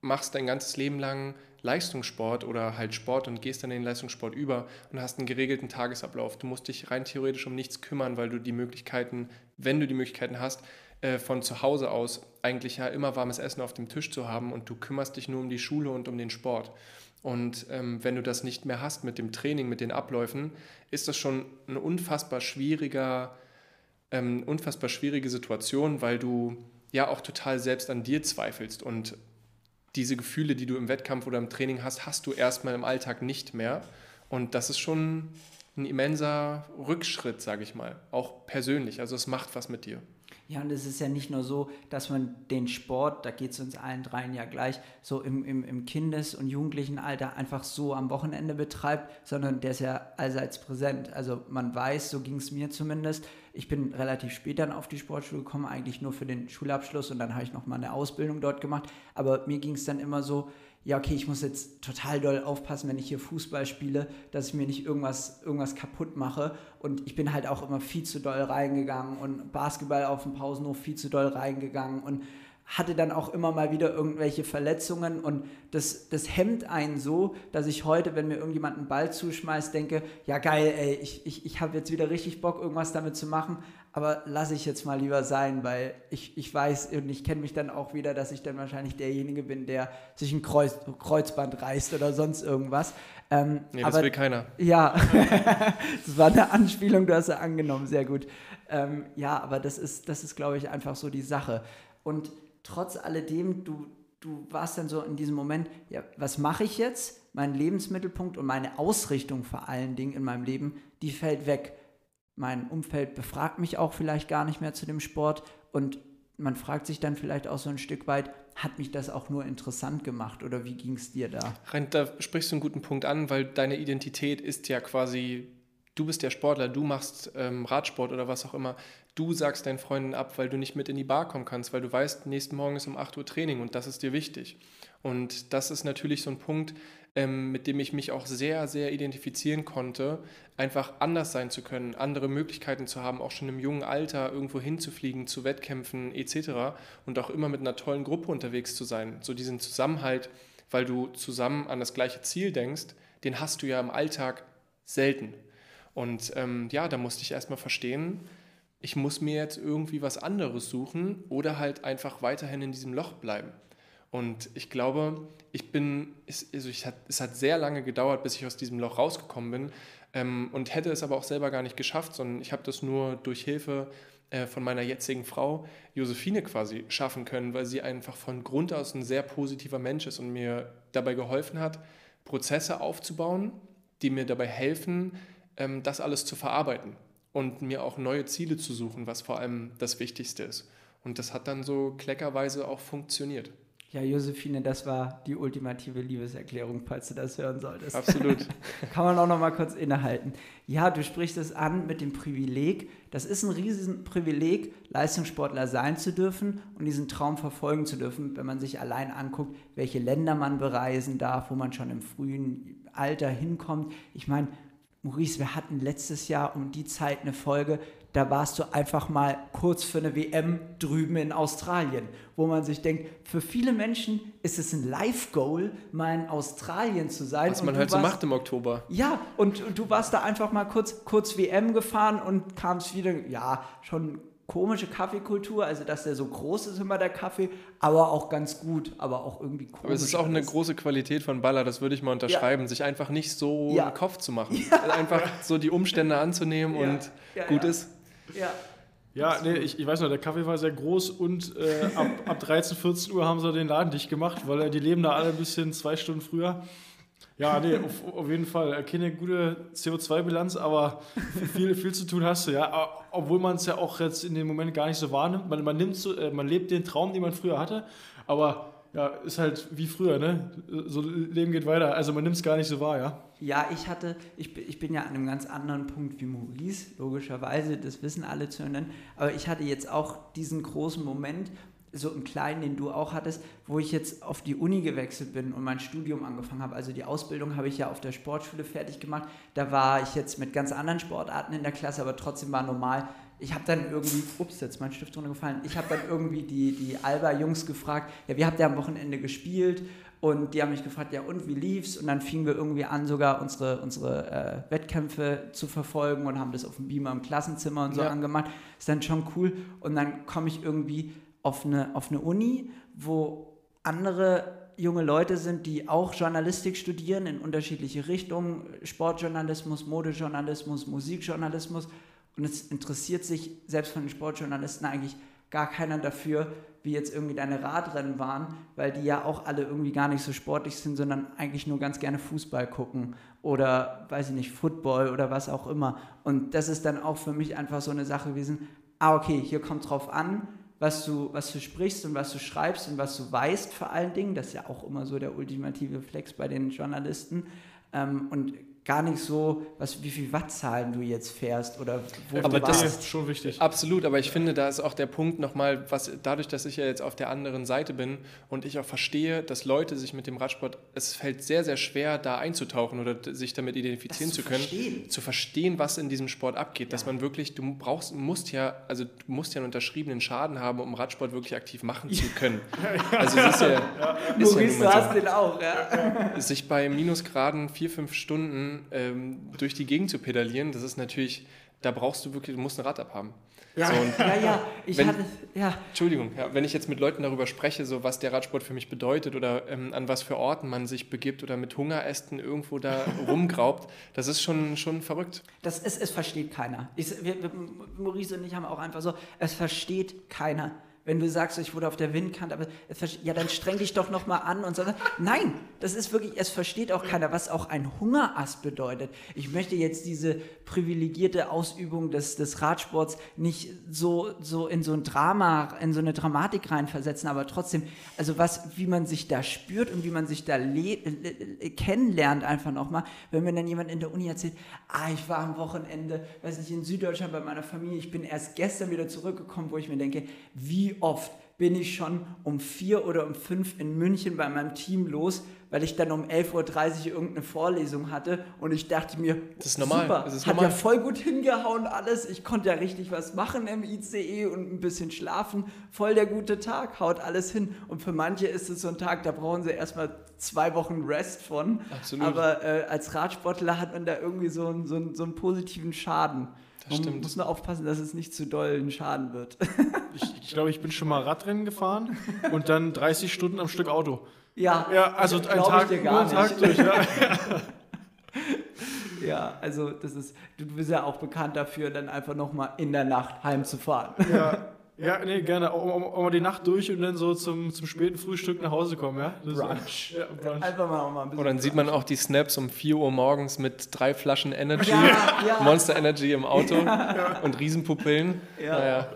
machst dein ganzes Leben lang Leistungssport oder halt Sport und gehst dann in den Leistungssport über und hast einen geregelten Tagesablauf. Du musst dich rein theoretisch um nichts kümmern, weil du die Möglichkeiten, wenn du die Möglichkeiten hast, äh, von zu Hause aus eigentlich ja immer warmes Essen auf dem Tisch zu haben und du kümmerst dich nur um die Schule und um den Sport. Und ähm, wenn du das nicht mehr hast mit dem Training, mit den Abläufen, ist das schon eine unfassbar schwieriger, ähm, unfassbar schwierige Situation, weil du ja auch total selbst an dir zweifelst und diese Gefühle, die du im Wettkampf oder im Training hast, hast du erstmal im Alltag nicht mehr. Und das ist schon ein immenser Rückschritt, sage ich mal, auch persönlich. Also es macht was mit dir. Ja, und es ist ja nicht nur so, dass man den Sport, da geht es uns allen dreien ja gleich, so im, im, im Kindes- und Jugendlichenalter einfach so am Wochenende betreibt, sondern der ist ja allseits präsent. Also man weiß, so ging es mir zumindest, ich bin relativ spät dann auf die Sportschule gekommen, eigentlich nur für den Schulabschluss und dann habe ich noch mal eine Ausbildung dort gemacht. Aber mir ging es dann immer so, ja, okay, ich muss jetzt total doll aufpassen, wenn ich hier Fußball spiele, dass ich mir nicht irgendwas, irgendwas kaputt mache. Und ich bin halt auch immer viel zu doll reingegangen und Basketball auf dem Pausenhof viel zu doll reingegangen und hatte dann auch immer mal wieder irgendwelche Verletzungen und das, das hemmt einen so, dass ich heute, wenn mir irgendjemand einen Ball zuschmeißt, denke, ja geil, ey, ich, ich, ich habe jetzt wieder richtig Bock, irgendwas damit zu machen, aber lasse ich jetzt mal lieber sein, weil ich, ich weiß und ich kenne mich dann auch wieder, dass ich dann wahrscheinlich derjenige bin, der sich ein Kreuz, Kreuzband reißt oder sonst irgendwas. Ähm, nee, das aber, will keiner. Ja, das war eine Anspielung, du hast ja angenommen, sehr gut. Ähm, ja, aber das ist, das ist, glaube ich, einfach so die Sache. Und trotz alledem, du, du warst dann so in diesem Moment, ja, was mache ich jetzt? Mein Lebensmittelpunkt und meine Ausrichtung vor allen Dingen in meinem Leben, die fällt weg. Mein Umfeld befragt mich auch vielleicht gar nicht mehr zu dem Sport und man fragt sich dann vielleicht auch so ein Stück weit, hat mich das auch nur interessant gemacht oder wie ging es dir da? Rein, da sprichst du einen guten Punkt an, weil deine Identität ist ja quasi, du bist der Sportler, du machst ähm, Radsport oder was auch immer. Du sagst deinen Freunden ab, weil du nicht mit in die Bar kommen kannst, weil du weißt, nächsten Morgen ist um 8 Uhr Training und das ist dir wichtig. Und das ist natürlich so ein Punkt, ähm, mit dem ich mich auch sehr, sehr identifizieren konnte, einfach anders sein zu können, andere Möglichkeiten zu haben, auch schon im jungen Alter irgendwo hinzufliegen, zu Wettkämpfen etc. und auch immer mit einer tollen Gruppe unterwegs zu sein. So diesen Zusammenhalt, weil du zusammen an das gleiche Ziel denkst, den hast du ja im Alltag selten. Und ähm, ja, da musste ich erstmal verstehen, ich muss mir jetzt irgendwie was anderes suchen oder halt einfach weiterhin in diesem Loch bleiben. Und ich glaube, ich bin, also ich hat, es hat sehr lange gedauert, bis ich aus diesem Loch rausgekommen bin ähm, und hätte es aber auch selber gar nicht geschafft, sondern ich habe das nur durch Hilfe äh, von meiner jetzigen Frau Josephine quasi schaffen können, weil sie einfach von Grund aus ein sehr positiver Mensch ist und mir dabei geholfen hat, Prozesse aufzubauen, die mir dabei helfen, ähm, das alles zu verarbeiten und mir auch neue Ziele zu suchen, was vor allem das Wichtigste ist. Und das hat dann so kleckerweise auch funktioniert. Ja, Josephine, das war die ultimative Liebeserklärung, falls du das hören solltest. Absolut. Kann man auch noch mal kurz innehalten. Ja, du sprichst es an mit dem Privileg. Das ist ein riesen Privileg, Leistungssportler sein zu dürfen und diesen Traum verfolgen zu dürfen, wenn man sich allein anguckt, welche Länder man bereisen darf, wo man schon im frühen Alter hinkommt. Ich meine, Maurice, wir hatten letztes Jahr um die Zeit eine Folge, da warst du einfach mal kurz für eine WM drüben in Australien, wo man sich denkt, für viele Menschen ist es ein Live-Goal, mal in Australien zu sein. Was man halt warst, so macht im Oktober. Ja, und, und, du warst da einfach mal kurz, kurz WM gefahren und kamst wieder, ja, schon komische Kaffeekultur, also dass der so groß ist immer der Kaffee, aber auch ganz gut, aber auch irgendwie komisch. Aber es ist auch eine große Qualität von Baller, das würde ich mal unterschreiben, ja. sich einfach nicht so ja. im Kopf zu machen, ja. einfach so die Umstände anzunehmen und gut ist. Ja. Ja, nee, ich, ich weiß noch, der Kaffee war sehr groß und äh, ab, ab 13, 14 Uhr haben sie den Laden dicht gemacht, weil äh, die leben da alle ein bisschen zwei Stunden früher. Ja, nee, auf, auf jeden Fall. Keine gute CO2-Bilanz, aber viel, viel zu tun hast du, ja. Obwohl man es ja auch jetzt in dem Moment gar nicht so wahrnimmt. Man, man, nimmt so, äh, man lebt den Traum, den man früher hatte, aber ja, ist halt wie früher, ne? So Leben geht weiter. Also man nimmt es gar nicht so wahr, ja? Ja, ich hatte, ich, ich bin ja an einem ganz anderen Punkt wie Maurice, logischerweise, das wissen alle zu nennen. Aber ich hatte jetzt auch diesen großen Moment, so im Kleinen, den du auch hattest, wo ich jetzt auf die Uni gewechselt bin und mein Studium angefangen habe. Also die Ausbildung habe ich ja auf der Sportschule fertig gemacht. Da war ich jetzt mit ganz anderen Sportarten in der Klasse, aber trotzdem war normal. Ich habe dann irgendwie, ups, jetzt mein Stift runtergefallen, ich habe dann irgendwie die, die Alba-Jungs gefragt, ja, wie habt ihr am Wochenende gespielt? Und die haben mich gefragt, ja und wie lief's? Und dann fingen wir irgendwie an, sogar unsere, unsere äh, Wettkämpfe zu verfolgen und haben das auf dem Beamer im Klassenzimmer und so ja. angemacht. Ist dann schon cool. Und dann komme ich irgendwie auf eine, auf eine Uni, wo andere junge Leute sind, die auch Journalistik studieren in unterschiedliche Richtungen, Sportjournalismus, Modejournalismus, Musikjournalismus. Und es interessiert sich selbst von den Sportjournalisten eigentlich gar keiner dafür, wie jetzt irgendwie deine Radrennen waren, weil die ja auch alle irgendwie gar nicht so sportlich sind, sondern eigentlich nur ganz gerne Fußball gucken oder, weiß ich nicht, Football oder was auch immer. Und das ist dann auch für mich einfach so eine Sache gewesen, ah, okay, hier kommt drauf an, was du, was du sprichst und was du schreibst und was du weißt vor allen Dingen. Das ist ja auch immer so der ultimative Flex bei den Journalisten. Ähm, und gar nicht so, was, wie viel Wattzahlen du jetzt fährst oder wo aber du das ist schon wichtig. Absolut, aber ich finde, da ist auch der Punkt nochmal, was dadurch, dass ich ja jetzt auf der anderen Seite bin und ich auch verstehe, dass Leute sich mit dem Radsport, es fällt sehr, sehr schwer, da einzutauchen oder sich damit identifizieren das zu können, verstehen. zu verstehen, was in diesem Sport abgeht, ja. dass man wirklich, du brauchst, musst ja, also du musst ja einen unterschriebenen Schaden haben, um Radsport wirklich aktiv machen zu können. Also es ist ja, ja. Ist Maurice, ja du hast den auch, ja. Sich bei Minusgraden vier, fünf Stunden ähm, durch die Gegend zu pedalieren, das ist natürlich, da brauchst du wirklich, du musst ein Rad abhaben. Ja, so, ja, ja, ich wenn, hatte, ja. Entschuldigung, ja, wenn ich jetzt mit Leuten darüber spreche, so was der Radsport für mich bedeutet oder ähm, an was für Orten man sich begibt oder mit Hungerästen irgendwo da rumgraubt, das ist schon, schon verrückt. Das ist, es versteht keiner. Ich, wir, Maurice und ich haben auch einfach so, es versteht keiner wenn du sagst, ich wurde auf der Windkante, aber ja, dann streng dich doch noch mal an und so. Nein, das ist wirklich, es versteht auch keiner, was auch ein Hungerass bedeutet. Ich möchte jetzt diese privilegierte Ausübung des, des Radsports nicht so, so in so ein Drama, in so eine Dramatik reinversetzen, aber trotzdem, also was, wie man sich da spürt und wie man sich da kennenlernt einfach noch mal, wenn mir dann jemand in der Uni erzählt, ah, ich war am Wochenende, weiß nicht, in Süddeutschland bei meiner Familie, ich bin erst gestern wieder zurückgekommen, wo ich mir denke, wie oft bin ich schon um vier oder um fünf in München bei meinem Team los, weil ich dann um 11.30 Uhr irgendeine Vorlesung hatte und ich dachte mir, das ist normal. super, das ist hat normal. ja voll gut hingehauen alles, ich konnte ja richtig was machen im ICE und ein bisschen schlafen, voll der gute Tag, haut alles hin und für manche ist es so ein Tag, da brauchen sie erstmal zwei Wochen Rest von, Absolut. aber äh, als Radsportler hat man da irgendwie so einen, so einen, so einen positiven Schaden. Das Man stimmt. muss nur aufpassen, dass es nicht zu doll ein Schaden wird. ich, ich glaube, ich bin schon mal Radrennen gefahren und dann 30 Stunden am Stück Auto. Ja, ja also ein Tag, nur einen Tag durch. Ja. ja, also das ist, du bist ja auch bekannt dafür, dann einfach nochmal in der Nacht heimzufahren. Ja. Ja, nee, gerne. Auch, auch, auch, mal die Nacht durch und dann so zum, zum späten Frühstück nach Hause kommen, ja? Brunch. Ja, Brunch. Einfach mal, mal ein bisschen. Und dann sieht man auch die Snaps um 4 Uhr morgens mit drei Flaschen Energy, ja, ja. Monster Energy im Auto und Riesenpupillen. Ja. Naja.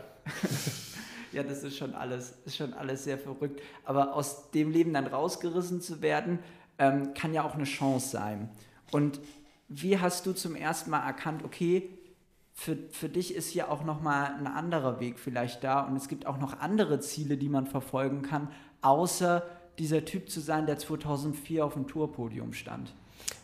ja, das ist schon alles, ist schon alles sehr verrückt. Aber aus dem Leben dann rausgerissen zu werden, ähm, kann ja auch eine Chance sein. Und wie hast du zum ersten Mal erkannt, okay, für, für dich ist hier auch nochmal ein anderer Weg vielleicht da und es gibt auch noch andere Ziele, die man verfolgen kann, außer dieser Typ zu sein, der 2004 auf dem Tourpodium stand.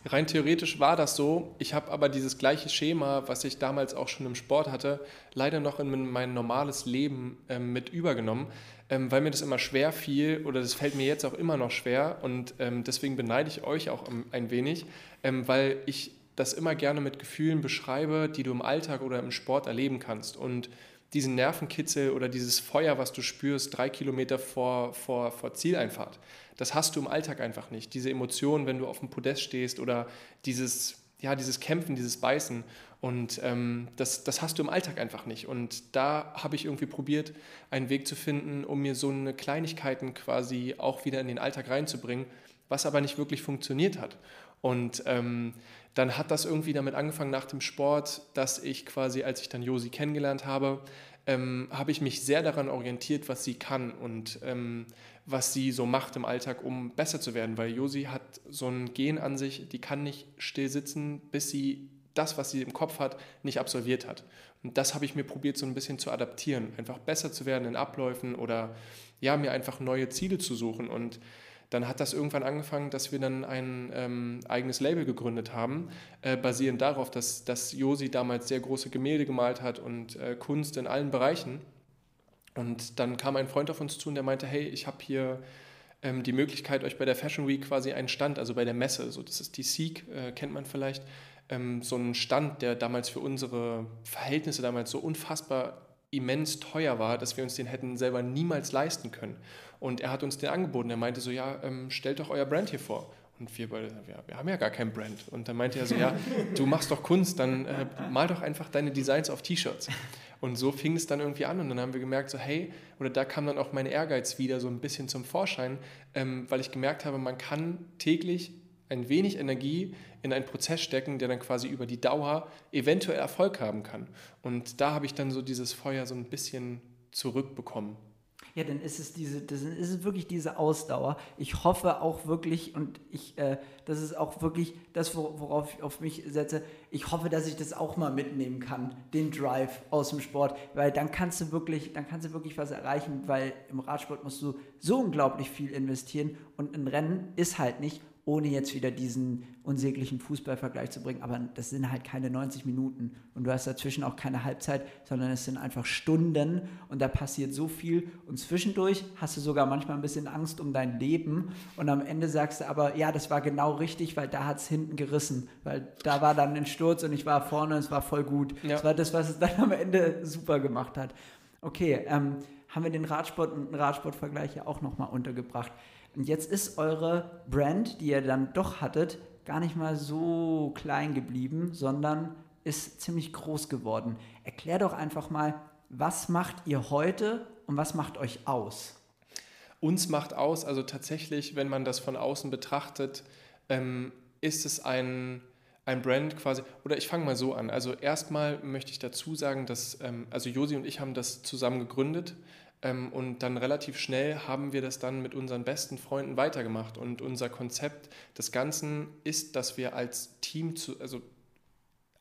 Rein theoretisch war das so. Ich habe aber dieses gleiche Schema, was ich damals auch schon im Sport hatte, leider noch in mein normales Leben ähm, mit übergenommen, ähm, weil mir das immer schwer fiel oder das fällt mir jetzt auch immer noch schwer und ähm, deswegen beneide ich euch auch ein wenig, ähm, weil ich das immer gerne mit Gefühlen beschreibe, die du im Alltag oder im Sport erleben kannst. Und diesen Nervenkitzel oder dieses Feuer, was du spürst, drei Kilometer vor, vor, vor Zieleinfahrt, das hast du im Alltag einfach nicht. Diese Emotionen, wenn du auf dem Podest stehst oder dieses, ja, dieses Kämpfen, dieses Beißen. Und ähm, das, das hast du im Alltag einfach nicht. Und da habe ich irgendwie probiert, einen Weg zu finden, um mir so eine Kleinigkeiten quasi auch wieder in den Alltag reinzubringen, was aber nicht wirklich funktioniert hat. Und ähm, dann hat das irgendwie damit angefangen nach dem Sport, dass ich quasi, als ich dann Josi kennengelernt habe, ähm, habe ich mich sehr daran orientiert, was sie kann und ähm, was sie so macht im Alltag, um besser zu werden. Weil Josi hat so ein Gen an sich, die kann nicht still sitzen, bis sie das, was sie im Kopf hat, nicht absolviert hat. Und das habe ich mir probiert, so ein bisschen zu adaptieren, einfach besser zu werden in Abläufen oder ja, mir einfach neue Ziele zu suchen. Und dann hat das irgendwann angefangen, dass wir dann ein ähm, eigenes Label gegründet haben, äh, basierend darauf, dass, dass Josi damals sehr große Gemälde gemalt hat und äh, Kunst in allen Bereichen. Und dann kam ein Freund auf uns zu und der meinte, hey, ich habe hier ähm, die Möglichkeit, euch bei der Fashion Week quasi einen Stand, also bei der Messe, so das ist die Seek, äh, kennt man vielleicht, ähm, so einen Stand, der damals für unsere Verhältnisse damals so unfassbar immens teuer war, dass wir uns den hätten selber niemals leisten können. Und er hat uns den angeboten. Er meinte so, ja, ähm, stellt doch euer Brand hier vor. Und wir beide, ja, wir haben ja gar kein Brand. Und dann meinte er so, ja, du machst doch Kunst, dann äh, mal doch einfach deine Designs auf T-Shirts. Und so fing es dann irgendwie an und dann haben wir gemerkt, so hey, oder da kam dann auch mein Ehrgeiz wieder so ein bisschen zum Vorschein, ähm, weil ich gemerkt habe, man kann täglich ein wenig Energie in einen Prozess stecken, der dann quasi über die Dauer eventuell Erfolg haben kann. Und da habe ich dann so dieses Feuer so ein bisschen zurückbekommen. Ja, dann ist es diese, das ist wirklich diese Ausdauer. Ich hoffe auch wirklich und ich, äh, das ist auch wirklich das, worauf ich auf mich setze. Ich hoffe, dass ich das auch mal mitnehmen kann, den Drive aus dem Sport, weil dann kannst du wirklich, dann kannst du wirklich was erreichen, weil im Radsport musst du so unglaublich viel investieren und ein Rennen ist halt nicht ohne jetzt wieder diesen unsäglichen Fußballvergleich zu bringen, aber das sind halt keine 90 Minuten und du hast dazwischen auch keine Halbzeit, sondern es sind einfach Stunden und da passiert so viel und zwischendurch hast du sogar manchmal ein bisschen Angst um dein Leben und am Ende sagst du aber, ja, das war genau richtig, weil da hat es hinten gerissen, weil da war dann ein Sturz und ich war vorne und es war voll gut. Ja. Das war das, was es dann am Ende super gemacht hat. Okay, ähm, haben wir den Radsport und den Radsportvergleich ja auch nochmal untergebracht. Und jetzt ist eure Brand, die ihr dann doch hattet, gar nicht mal so klein geblieben, sondern ist ziemlich groß geworden. Erklär doch einfach mal, was macht ihr heute und was macht euch aus? Uns macht aus, also tatsächlich, wenn man das von außen betrachtet, ähm, ist es ein, ein Brand quasi, oder ich fange mal so an. Also erstmal möchte ich dazu sagen, dass, ähm, also Josi und ich haben das zusammen gegründet. Ähm, und dann relativ schnell haben wir das dann mit unseren besten Freunden weitergemacht. Und unser Konzept des Ganzen ist, dass wir als Team, zu, also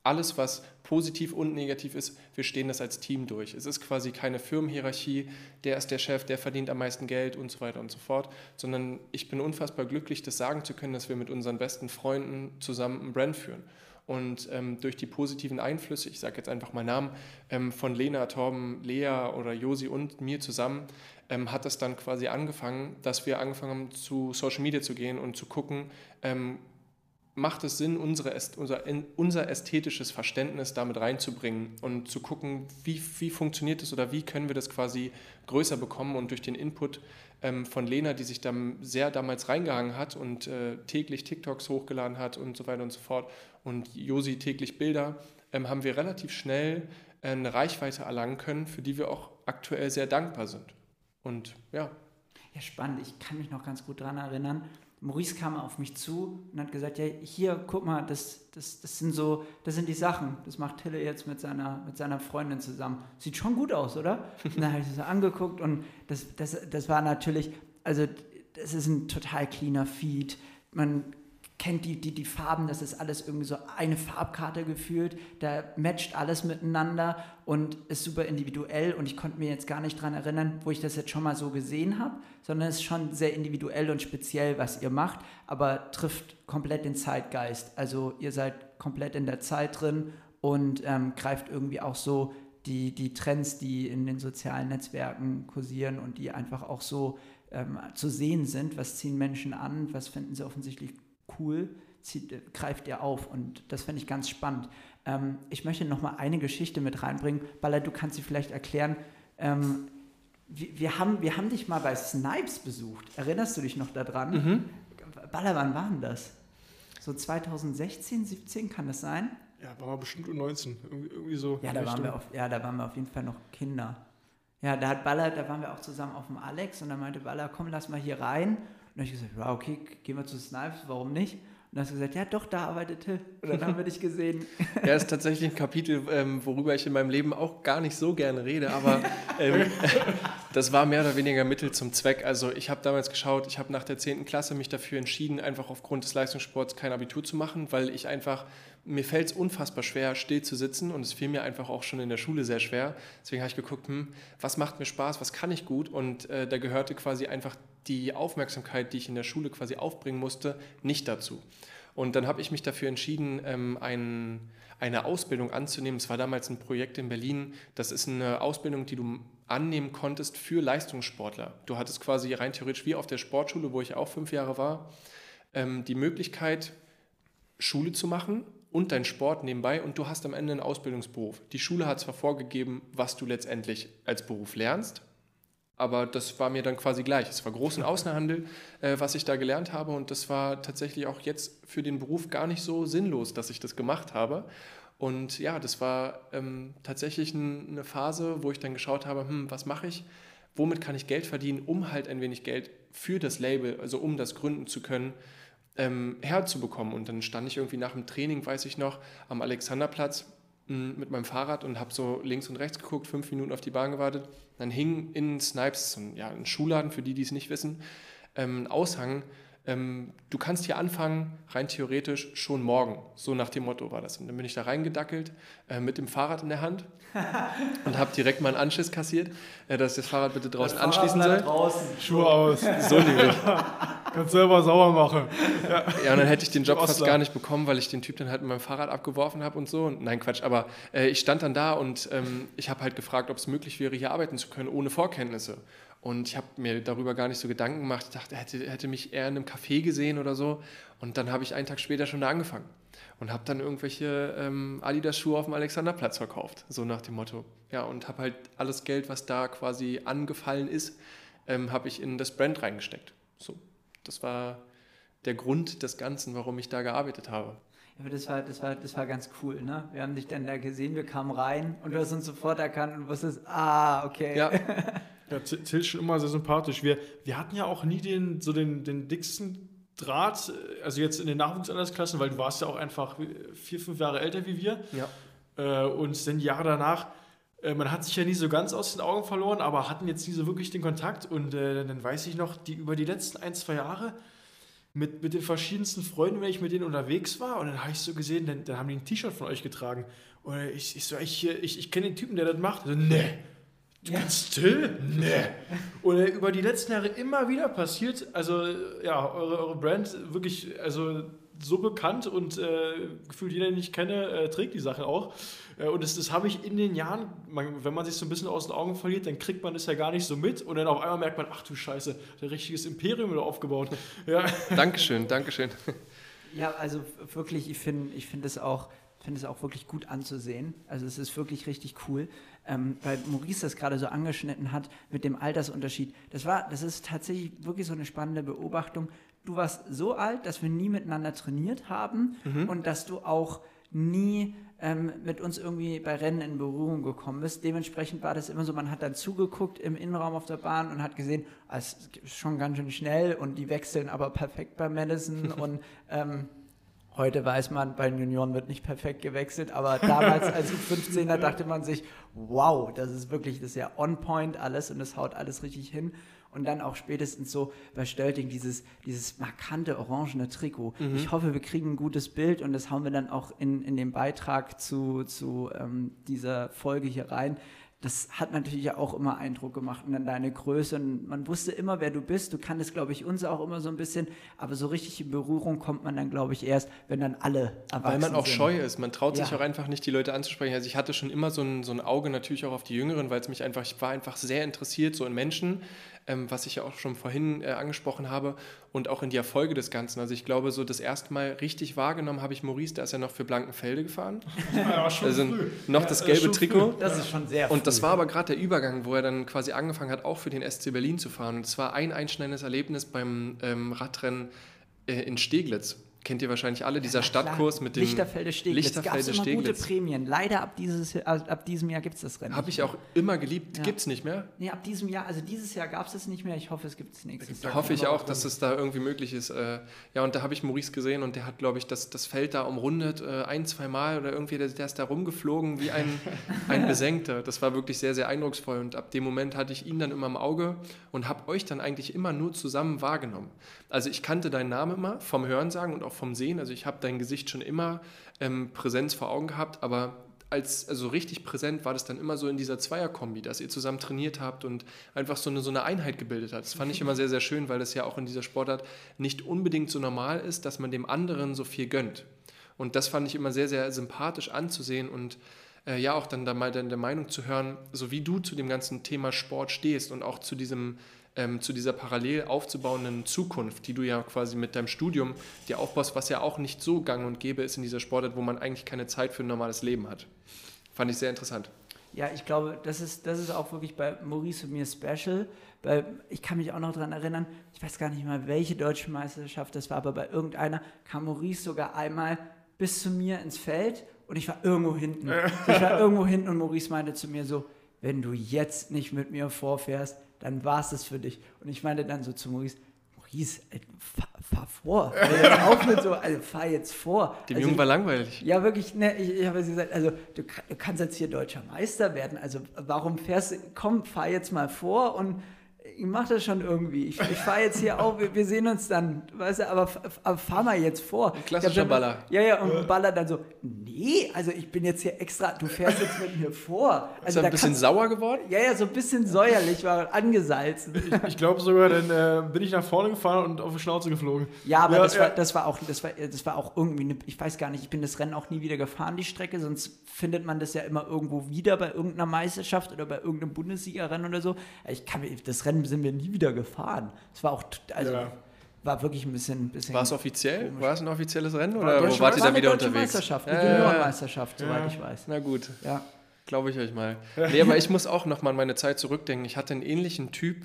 alles, was positiv und negativ ist, wir stehen das als Team durch. Es ist quasi keine Firmenhierarchie, der ist der Chef, der verdient am meisten Geld und so weiter und so fort, sondern ich bin unfassbar glücklich, das sagen zu können, dass wir mit unseren besten Freunden zusammen ein Brand führen. Und ähm, durch die positiven Einflüsse, ich sage jetzt einfach mal Namen, ähm, von Lena, Torben, Lea oder Josi und mir zusammen, ähm, hat das dann quasi angefangen, dass wir angefangen haben, zu Social Media zu gehen und zu gucken, ähm, macht es Sinn, unsere, unser, unser ästhetisches Verständnis damit reinzubringen und zu gucken, wie, wie funktioniert es oder wie können wir das quasi größer bekommen und durch den Input ähm, von Lena, die sich dann sehr damals reingehangen hat und äh, täglich TikToks hochgeladen hat und so weiter und so fort und Josi täglich Bilder, ähm, haben wir relativ schnell äh, eine Reichweite erlangen können, für die wir auch aktuell sehr dankbar sind. Und ja. Ja, spannend. Ich kann mich noch ganz gut daran erinnern. Maurice kam auf mich zu und hat gesagt, ja, hier, guck mal, das, das, das sind so, das sind die Sachen. Das macht Tille jetzt mit seiner, mit seiner Freundin zusammen. Sieht schon gut aus, oder? Und dann habe ich das angeguckt und das, das, das war natürlich, also das ist ein total cleaner Feed. Man kennt die, die, die Farben, das ist alles irgendwie so eine Farbkarte gefühlt, da matcht alles miteinander und ist super individuell und ich konnte mir jetzt gar nicht daran erinnern, wo ich das jetzt schon mal so gesehen habe, sondern es ist schon sehr individuell und speziell, was ihr macht, aber trifft komplett den Zeitgeist. Also ihr seid komplett in der Zeit drin und ähm, greift irgendwie auch so die, die Trends, die in den sozialen Netzwerken kursieren und die einfach auch so ähm, zu sehen sind, was ziehen Menschen an, was finden sie offensichtlich cool, zieht, greift er auf. Und das finde ich ganz spannend. Ähm, ich möchte noch mal eine Geschichte mit reinbringen. Baller, du kannst sie vielleicht erklären. Ähm, wir, wir, haben, wir haben dich mal bei Snipes besucht. Erinnerst du dich noch daran? Mhm. Baller, wann war denn das? So 2016, 17 kann das sein? Ja, war bestimmt um 19, irgendwie, irgendwie so. Ja da, waren wir auf, ja, da waren wir auf jeden Fall noch Kinder. Ja, da hat Baller, da waren wir auch zusammen auf dem Alex und dann meinte Baller, komm, lass mal hier rein. Und dann habe ich gesagt, ja, okay, gehen wir zu Snipes, warum nicht? Und dann hast du gesagt, ja doch, da arbeitet Till. Und dann haben wir dich gesehen. Ja, ist tatsächlich ein Kapitel, ähm, worüber ich in meinem Leben auch gar nicht so gerne rede, aber ähm, das war mehr oder weniger Mittel zum Zweck. Also ich habe damals geschaut, ich habe nach der 10. Klasse mich dafür entschieden, einfach aufgrund des Leistungssports kein Abitur zu machen, weil ich einfach, mir fällt es unfassbar schwer, still zu sitzen und es fiel mir einfach auch schon in der Schule sehr schwer. Deswegen habe ich geguckt, hm, was macht mir Spaß, was kann ich gut und äh, da gehörte quasi einfach die Aufmerksamkeit, die ich in der Schule quasi aufbringen musste, nicht dazu. Und dann habe ich mich dafür entschieden, ähm, ein, eine Ausbildung anzunehmen. Es war damals ein Projekt in Berlin. Das ist eine Ausbildung, die du annehmen konntest für Leistungssportler. Du hattest quasi rein theoretisch wie auf der Sportschule, wo ich auch fünf Jahre war, ähm, die Möglichkeit, Schule zu machen und dein Sport nebenbei und du hast am Ende einen Ausbildungsberuf. Die Schule hat zwar vorgegeben, was du letztendlich als Beruf lernst, aber das war mir dann quasi gleich. Es war großen Außenhandel, äh, was ich da gelernt habe und das war tatsächlich auch jetzt für den Beruf gar nicht so sinnlos, dass ich das gemacht habe. Und ja, das war ähm, tatsächlich ein, eine Phase, wo ich dann geschaut habe, hm, was mache ich, womit kann ich Geld verdienen, um halt ein wenig Geld für das Label, also um das gründen zu können, ähm, herzubekommen. Und dann stand ich irgendwie nach dem Training, weiß ich noch, am Alexanderplatz mit meinem Fahrrad und habe so links und rechts geguckt, fünf Minuten auf die Bahn gewartet. Dann hing in Snipes, ja, ein Schuhladen, für die, die es nicht wissen, ähm, ein Aushang. Ähm, du kannst hier anfangen, rein theoretisch schon morgen. So nach dem Motto war das. Und dann bin ich da reingedackelt äh, mit dem Fahrrad in der Hand und habe direkt mal einen Anschiss kassiert, äh, dass ich das Fahrrad bitte draußen das anschließen soll. Draußen. Schuhe aus. So nämlich. Kannst selber sauer machen. Ja. ja, und dann hätte ich den Job fast gar nicht bekommen, weil ich den Typ dann halt mit meinem Fahrrad abgeworfen habe und so. Nein, Quatsch, aber äh, ich stand dann da und ähm, ich habe halt gefragt, ob es möglich wäre, hier arbeiten zu können, ohne Vorkenntnisse. Und ich habe mir darüber gar nicht so Gedanken gemacht. Ich dachte, er hätte, hätte mich eher in einem Café gesehen oder so. Und dann habe ich einen Tag später schon da angefangen und habe dann irgendwelche ähm, Adidas-Schuhe auf dem Alexanderplatz verkauft, so nach dem Motto. Ja, und habe halt alles Geld, was da quasi angefallen ist, ähm, habe ich in das Brand reingesteckt. So, das war der Grund des Ganzen, warum ich da gearbeitet habe. Ja, das war, das, war, das war ganz cool, ne? Wir haben dich dann da gesehen, wir kamen rein und du hast uns sofort erkannt und wusstest, ah, okay. Ja. ja, Till schon immer sehr sympathisch. Wir, wir hatten ja auch nie den, so den, den dicksten Draht, also jetzt in den Nachwuchsaltersklassen, weil du warst ja auch einfach vier, fünf Jahre älter wie wir. Ja. Äh, und dann Jahre danach, äh, man hat sich ja nie so ganz aus den Augen verloren, aber hatten jetzt nie so wirklich den Kontakt. Und äh, dann weiß ich noch, die über die letzten ein, zwei Jahre mit, mit den verschiedensten Freunden, wenn ich mit denen unterwegs war. Und dann habe ich so gesehen, dann, dann haben die ein T-Shirt von euch getragen. Und ich, ich so, ich, ich, ich kenne den Typen, der das macht. So, nee Du ja. kannst still? Nee. Oder über die letzten Jahre immer wieder passiert. Also, ja, eure, eure Brand wirklich, also so bekannt und äh, gefühlt jeder, den ich kenne, äh, trägt die Sache auch. Äh, und das, das habe ich in den Jahren, man, wenn man sich so ein bisschen aus den Augen verliert, dann kriegt man das ja gar nicht so mit und dann auf einmal merkt man, ach du Scheiße, der richtiges Imperium wieder aufgebaut. Ja. Dankeschön, Dankeschön. Ja, also wirklich, ich finde ich find es auch, find auch wirklich gut anzusehen. Also es ist wirklich richtig cool ähm, weil Maurice das gerade so angeschnitten hat mit dem Altersunterschied. Das war, das ist tatsächlich wirklich so eine spannende Beobachtung. Du warst so alt, dass wir nie miteinander trainiert haben mhm. und dass du auch nie ähm, mit uns irgendwie bei Rennen in Berührung gekommen bist. Dementsprechend war das immer so, man hat dann zugeguckt im Innenraum auf der Bahn und hat gesehen, ah, es ist schon ganz schön schnell und die wechseln aber perfekt bei Madison und ähm, Heute weiß man, bei den Junioren wird nicht perfekt gewechselt, aber damals als U15er dachte man sich, wow, das ist wirklich, das ist ja on point alles und es haut alles richtig hin. Und dann auch spätestens so bei Stölting dieses, dieses markante orangene Trikot. Mhm. Ich hoffe, wir kriegen ein gutes Bild und das hauen wir dann auch in, in den Beitrag zu, zu ähm, dieser Folge hier rein das hat natürlich auch immer Eindruck gemacht und dann deine Größe. Und man wusste immer, wer du bist. Du kanntest, glaube ich, uns auch immer so ein bisschen. Aber so richtig in Berührung kommt man dann, glaube ich, erst, wenn dann alle erwachsen Weil man auch sind. scheu ist. Man traut ja. sich auch einfach nicht, die Leute anzusprechen. Also ich hatte schon immer so ein, so ein Auge natürlich auch auf die Jüngeren, weil es mich einfach, ich war einfach sehr interessiert so in Menschen ähm, was ich ja auch schon vorhin äh, angesprochen habe und auch in die Erfolge des Ganzen. Also ich glaube, so das erste Mal richtig wahrgenommen habe ich Maurice, der ist ja noch für Blankenfelde gefahren. Ja, schon also früh. noch ja, das gelbe Trikot. Früh. Das ist schon sehr früh. Und das war aber gerade der Übergang, wo er dann quasi angefangen hat, auch für den SC Berlin zu fahren. Und es war ein einschneidendes Erlebnis beim ähm, Radrennen äh, in Steglitz kennt ihr wahrscheinlich alle, dieser Ja, Stadtkurs mit dem Lichterfelde Steglitz. Lichterfelde gab's immer gute Steglitz. Prämien. Leider ab, dieses, äh, ab diesem Jahr gibt es das Rennen. Habe ich auch immer geliebt. Ja. Gibt's nicht mehr. Nee, ab diesem Jahr, also dieses Jahr gab es es nicht mehr. Ich hoffe, es gibt es nächstes Jahr. Hoffe ich auch, dass es da irgendwie möglich ist. Äh, ja, und da habe ich Maurice gesehen und der hat, glaube ich, das, das Feld da umrundet, äh, ein, zwei Mal oder irgendwie, der, der ist da rumgeflogen wie ein, ein Besenkter. Das war wirklich sehr, sehr eindrucksvoll und ab dem Moment hatte ich ihn dann immer im Auge und habe euch dann eigentlich immer nur zusammen wahrgenommen. Also ich kannte deinen Namen immer vom Hörensagen und auch vom Sehen. Also ich habe dein Gesicht schon immer ähm, Präsenz vor Augen gehabt, aber als also richtig präsent war das dann immer so in dieser Zweierkombi, dass ihr zusammen trainiert habt und einfach so eine, so eine Einheit gebildet hat. Das fand ich immer sehr, sehr schön, weil das ja auch in dieser Sportart nicht unbedingt so normal ist, dass man dem anderen so viel gönnt. Und das fand ich immer sehr, sehr sympathisch anzusehen und äh, ja auch dann da mal deine Meinung zu hören, so wie du zu dem ganzen Thema Sport stehst und auch zu diesem ähm, zu dieser parallel aufzubauenden Zukunft, die du ja quasi mit deinem Studium dir aufbaust, was ja auch nicht so gang und gäbe ist in dieser Sportart, wo man eigentlich keine Zeit für ein normales Leben hat. Fand ich sehr interessant. Ja, ich glaube, das ist, das ist auch wirklich bei Maurice und mir special. Weil ich kann mich auch noch daran erinnern, ich weiß gar nicht mal, welche deutsche Meisterschaft das war, aber bei irgendeiner kam Maurice sogar einmal bis zu mir ins Feld und ich war irgendwo hinten. Ich war irgendwo hinten und Maurice meinte zu mir so, wenn du jetzt nicht mit mir vorfährst, dann war es das für dich. Und ich meinte dann so zu Maurice, Maurice, ey, fahr, fahr vor. Also, auf mit so, also fahr jetzt vor. Dem also, Jungen war langweilig. ja, wirklich, ne, ich, ich habe jetzt gesagt, also du, du kannst jetzt hier deutscher Meister werden, also warum fährst du, komm, fahr jetzt mal vor und ich mach das schon irgendwie. Ich, ich fahre jetzt hier auch, wir, wir sehen uns dann, weißt du, aber, aber fahr mal jetzt vor. Ein klassischer Ich dann- Baller. Ja, ja, und Baller dann so, nee, also ich bin jetzt hier extra, du fährst jetzt mit mir vor. Ist Also er da ein bisschen kannst- sauer geworden? Ja, ja, so ein bisschen säuerlich war angesalzen. Ich glaube sogar, dann äh, bin ich nach vorne gefahren und auf die Schnauze geflogen. Ja, aber Ja, das, ja. War, das, war auch, das, war, das war auch irgendwie, eine, ich weiß gar nicht, ich bin das Rennen auch nie wieder gefahren, die Strecke, sonst findet man das ja immer irgendwo wieder bei irgendeiner Meisterschaft oder bei irgendeinem Bundesligarennen oder so. Ich kann, mir- das Rennen sind wir nie wieder gefahren. Es war auch, also Ja. war wirklich ein bisschen. bisschen War es offiziell? Komisch. War es ein offizielles Rennen War oder wo wart ihr da wieder deutsche unterwegs? Meisterschaft, eine Ja. Juniorenmeisterschaft, soweit ich weiß. Na gut, Ja. glaube ich euch mal. Nee, aber ich muss auch noch mal an meine Zeit zurückdenken. Ich hatte einen ähnlichen Typ,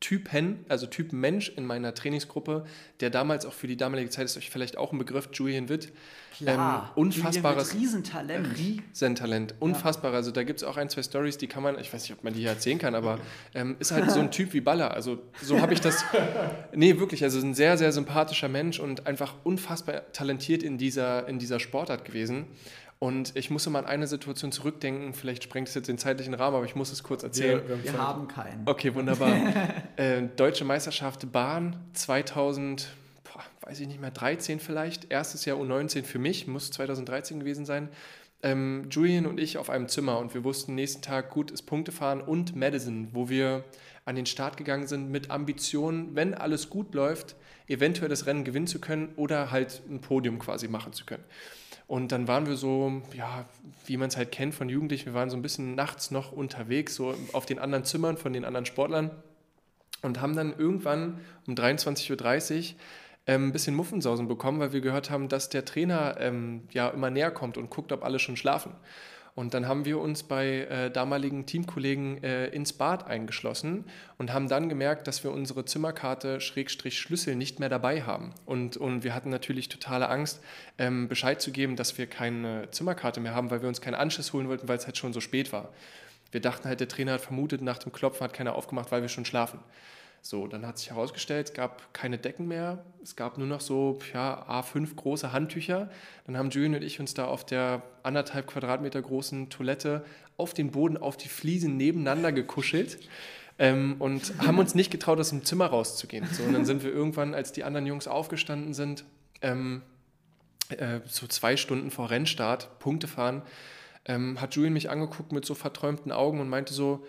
Typen, also Typ Mensch in meiner Trainingsgruppe, der damals auch für die damalige Zeit ist euch vielleicht auch ein Begriff, Julian Witt. Klar. Ähm, unfassbares Julian Witt, Riesentalent. Riesentalent, unfassbar. Also da gibt es auch ein, zwei Stories, die kann man, ich weiß nicht, ob man die hier erzählen kann, aber ähm, ist halt so ein Typ wie Baller. Also so habe ich das, nee, wirklich, also ein sehr, sehr sympathischer Mensch und einfach unfassbar talentiert in dieser, in dieser Sportart gewesen. Und ich muss immer an eine Situation zurückdenken, vielleicht sprengt es jetzt den zeitlichen Rahmen, aber ich muss es kurz erzählen. Wir, wir haben keinen. Okay, wunderbar. äh, Deutsche Meisterschaft Bahn 2000, boah, weiß ich nicht mehr, 13 vielleicht. Erstes Jahr U19 für mich, muss 2013 gewesen sein. Ähm, Julian und ich auf einem Zimmer und wir wussten nächsten Tag, gut ist Punktefahren und Madison, wo wir an den Start gegangen sind mit Ambitionen, wenn alles gut läuft, eventuell das Rennen gewinnen zu können oder halt ein Podium quasi machen zu können. Und dann waren wir so, ja, wie man es halt kennt von Jugendlichen, wir waren so ein bisschen nachts noch unterwegs, so auf den anderen Zimmern von den anderen Sportlern und haben dann irgendwann um 23.30 Uhr ähm, ein bisschen Muffensausen bekommen, weil wir gehört haben, dass der Trainer ähm, ja immer näher kommt und guckt, ob alle schon schlafen. Und dann haben wir uns bei äh, damaligen Teamkollegen äh, ins Bad eingeschlossen und haben dann gemerkt, dass wir unsere Zimmerkarte Schrägstrich Schlüssel nicht mehr dabei haben. Und, und wir hatten natürlich totale Angst, ähm, Bescheid zu geben, dass wir keine Zimmerkarte mehr haben, weil wir uns keinen Anschluss holen wollten, weil es halt schon so spät war. Wir dachten halt, der Trainer hat vermutet, nach dem Klopfen hat keiner aufgemacht, weil wir schon schlafen. So, dann hat sich herausgestellt, es gab keine Decken mehr, es gab nur noch so ja, A5 große Handtücher. Dann haben Julian und ich uns da auf der anderthalb Quadratmeter großen Toilette auf den Boden, auf die Fliesen nebeneinander gekuschelt ähm, und haben uns nicht getraut, aus dem Zimmer rauszugehen. So, und dann sind wir irgendwann, als die anderen Jungs aufgestanden sind, ähm, äh, so zwei Stunden vor Rennstart, Punkte fahren, ähm, hat Julian mich angeguckt mit so verträumten Augen und meinte so,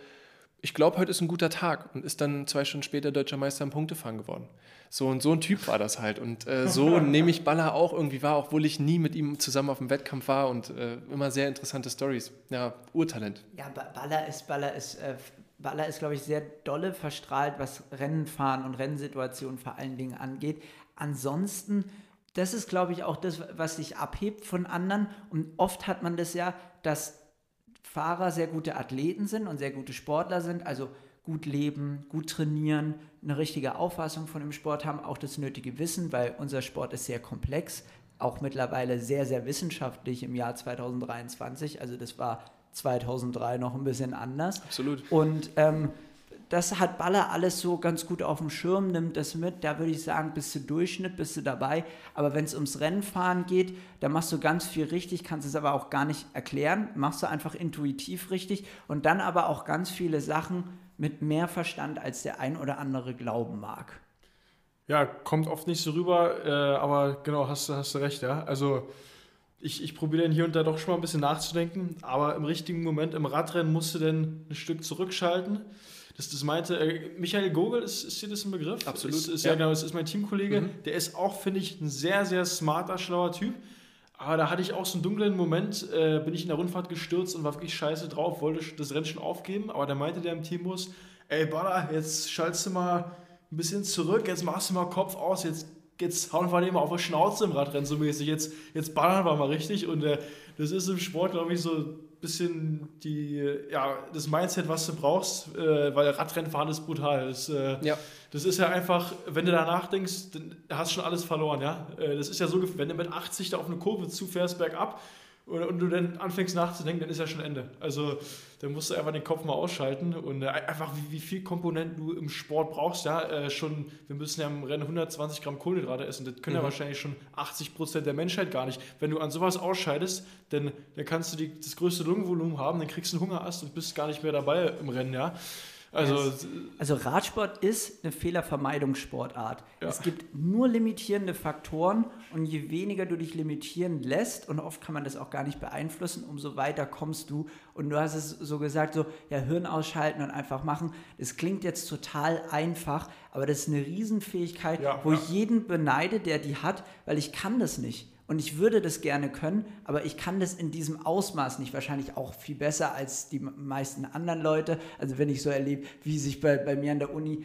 ich glaube, heute ist ein guter Tag und ist dann zwei Stunden später deutscher Meister im Punktefahren geworden. So und so ein Typ war das halt. Und äh, so nehme ich Baller auch irgendwie wahr, obwohl ich nie mit ihm zusammen auf dem Wettkampf war und äh, immer sehr interessante Stories. Ja, Urtalent. Ja, Ba- Baller ist, Baller ist, äh, Baller ist, glaube ich, sehr dolle verstrahlt, was Rennenfahren und Rennsituationen vor allen Dingen angeht. Ansonsten, das ist, glaube ich, auch das, was sich abhebt von anderen. Und oft hat man das ja, dass Fahrer sehr gute Athleten sind und sehr gute Sportler sind, also gut leben, gut trainieren, eine richtige Auffassung von dem Sport haben, auch das nötige Wissen, weil unser Sport ist sehr komplex, auch mittlerweile sehr, sehr wissenschaftlich im Jahr 2023. Also das war 2003 noch ein bisschen anders. Absolut. Und ähm, das hat Baller alles so ganz gut auf dem Schirm, nimmt das mit. Da würde ich sagen, bist du Durchschnitt, bist du dabei. Aber wenn es ums Rennenfahren geht, da machst du ganz viel richtig, kannst es aber auch gar nicht erklären. Machst du einfach intuitiv richtig und dann aber auch ganz viele Sachen mit mehr Verstand, als der ein oder andere glauben mag. Ja, kommt oft nicht so rüber, äh, aber genau, hast, hast du recht, ja. Also ich, ich probiere dann hier und da doch schon mal ein bisschen nachzudenken, aber im richtigen Moment im Radrennen musst du dann ein Stück zurückschalten. Das, das meinte, äh, Michael Gogel, ist, ist dir das ein Begriff? Absolut. Ist, ist, ja. ja, genau, das ist mein Teamkollege. Mhm. Der ist auch, finde ich, ein sehr, sehr smarter, schlauer Typ. Aber da hatte ich auch so einen dunklen Moment, äh, bin ich in der Rundfahrt gestürzt und war wirklich scheiße drauf, wollte das Rennen schon aufgeben, aber da meinte der im Teambus, ey Baller, jetzt schaltest du mal ein bisschen zurück, jetzt machst du mal Kopf aus, jetzt, jetzt hauen wir den mal auf die Schnauze im Radrennen so mäßig, jetzt, jetzt ballern wir mal richtig und äh, das ist im Sport, glaube ich, so bisschen die, ja, das Mindset, was du brauchst, äh, weil Radrennfahren ist brutal. Das, äh, ja. das ist ja einfach, wenn du danach denkst, dann hast du schon alles verloren, ja. Äh, das ist ja so, wenn du mit 80 da auf eine Kurve zufährst bergab, und, du dann anfängst nachzudenken, dann ist ja schon Ende. Also dann musst du einfach den Kopf mal ausschalten und äh, einfach wie, wie viel Komponenten du im Sport brauchst. Ja, äh, schon, wir müssen ja im Rennen 120 Gramm Kohlenhydrate essen. Das können mhm. ja wahrscheinlich schon 80 Prozent der Menschheit gar nicht. Wenn du an sowas ausscheidest, dann, dann kannst du die, das größte Lungenvolumen haben, dann kriegst du einen Hungerast und bist gar nicht mehr dabei im Rennen. Ja. Also, also Radsport ist eine Fehlervermeidungssportart. Ja. Es gibt nur limitierende Faktoren und je weniger du dich limitieren lässt, und oft kann man das auch gar nicht beeinflussen, umso weiter kommst du. Und du hast es so gesagt, so ja, Hirn ausschalten und einfach machen. Das klingt jetzt total einfach, aber das ist eine Riesenfähigkeit, ja, wo ja. ich jeden beneide, der die hat, weil ich kann das nicht. Und ich würde das gerne können, aber ich kann das in diesem Ausmaß nicht. Wahrscheinlich auch viel besser als die meisten anderen Leute. Also wenn ich so erlebe, wie sich bei, bei mir an der Uni,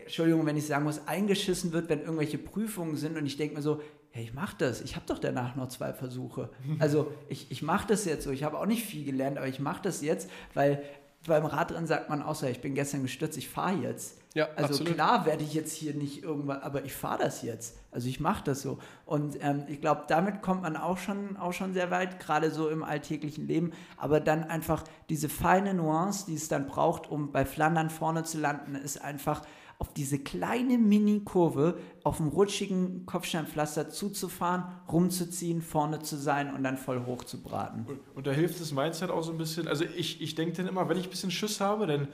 Entschuldigung, wenn ich sagen muss, eingeschissen wird, wenn irgendwelche Prüfungen sind und ich denke mir so, hey, ich mache das. Ich habe doch danach noch zwei Versuche. Also ich, ich mache das jetzt so. Ich habe auch nicht viel gelernt, aber ich mache das jetzt, weil beim Radrennen sagt man auch so, ich bin gestern gestürzt, ich fahre jetzt. Ja, also absolut. klar werde ich jetzt hier nicht irgendwann, aber ich fahre das jetzt. Also ich mache das so. Und ähm, ich glaube, damit kommt man auch schon, auch schon sehr weit, gerade so im alltäglichen Leben. Aber dann einfach diese feine Nuance, die es dann braucht, um bei Flandern vorne zu landen, ist einfach auf diese kleine Mini-Kurve auf dem rutschigen Kopfsteinpflaster zuzufahren, rumzuziehen, vorne zu sein und dann voll hoch zu braten. Und, und da hilft das Mindset auch so ein bisschen. Also ich, ich denke dann immer, wenn ich ein bisschen Schiss habe, dann,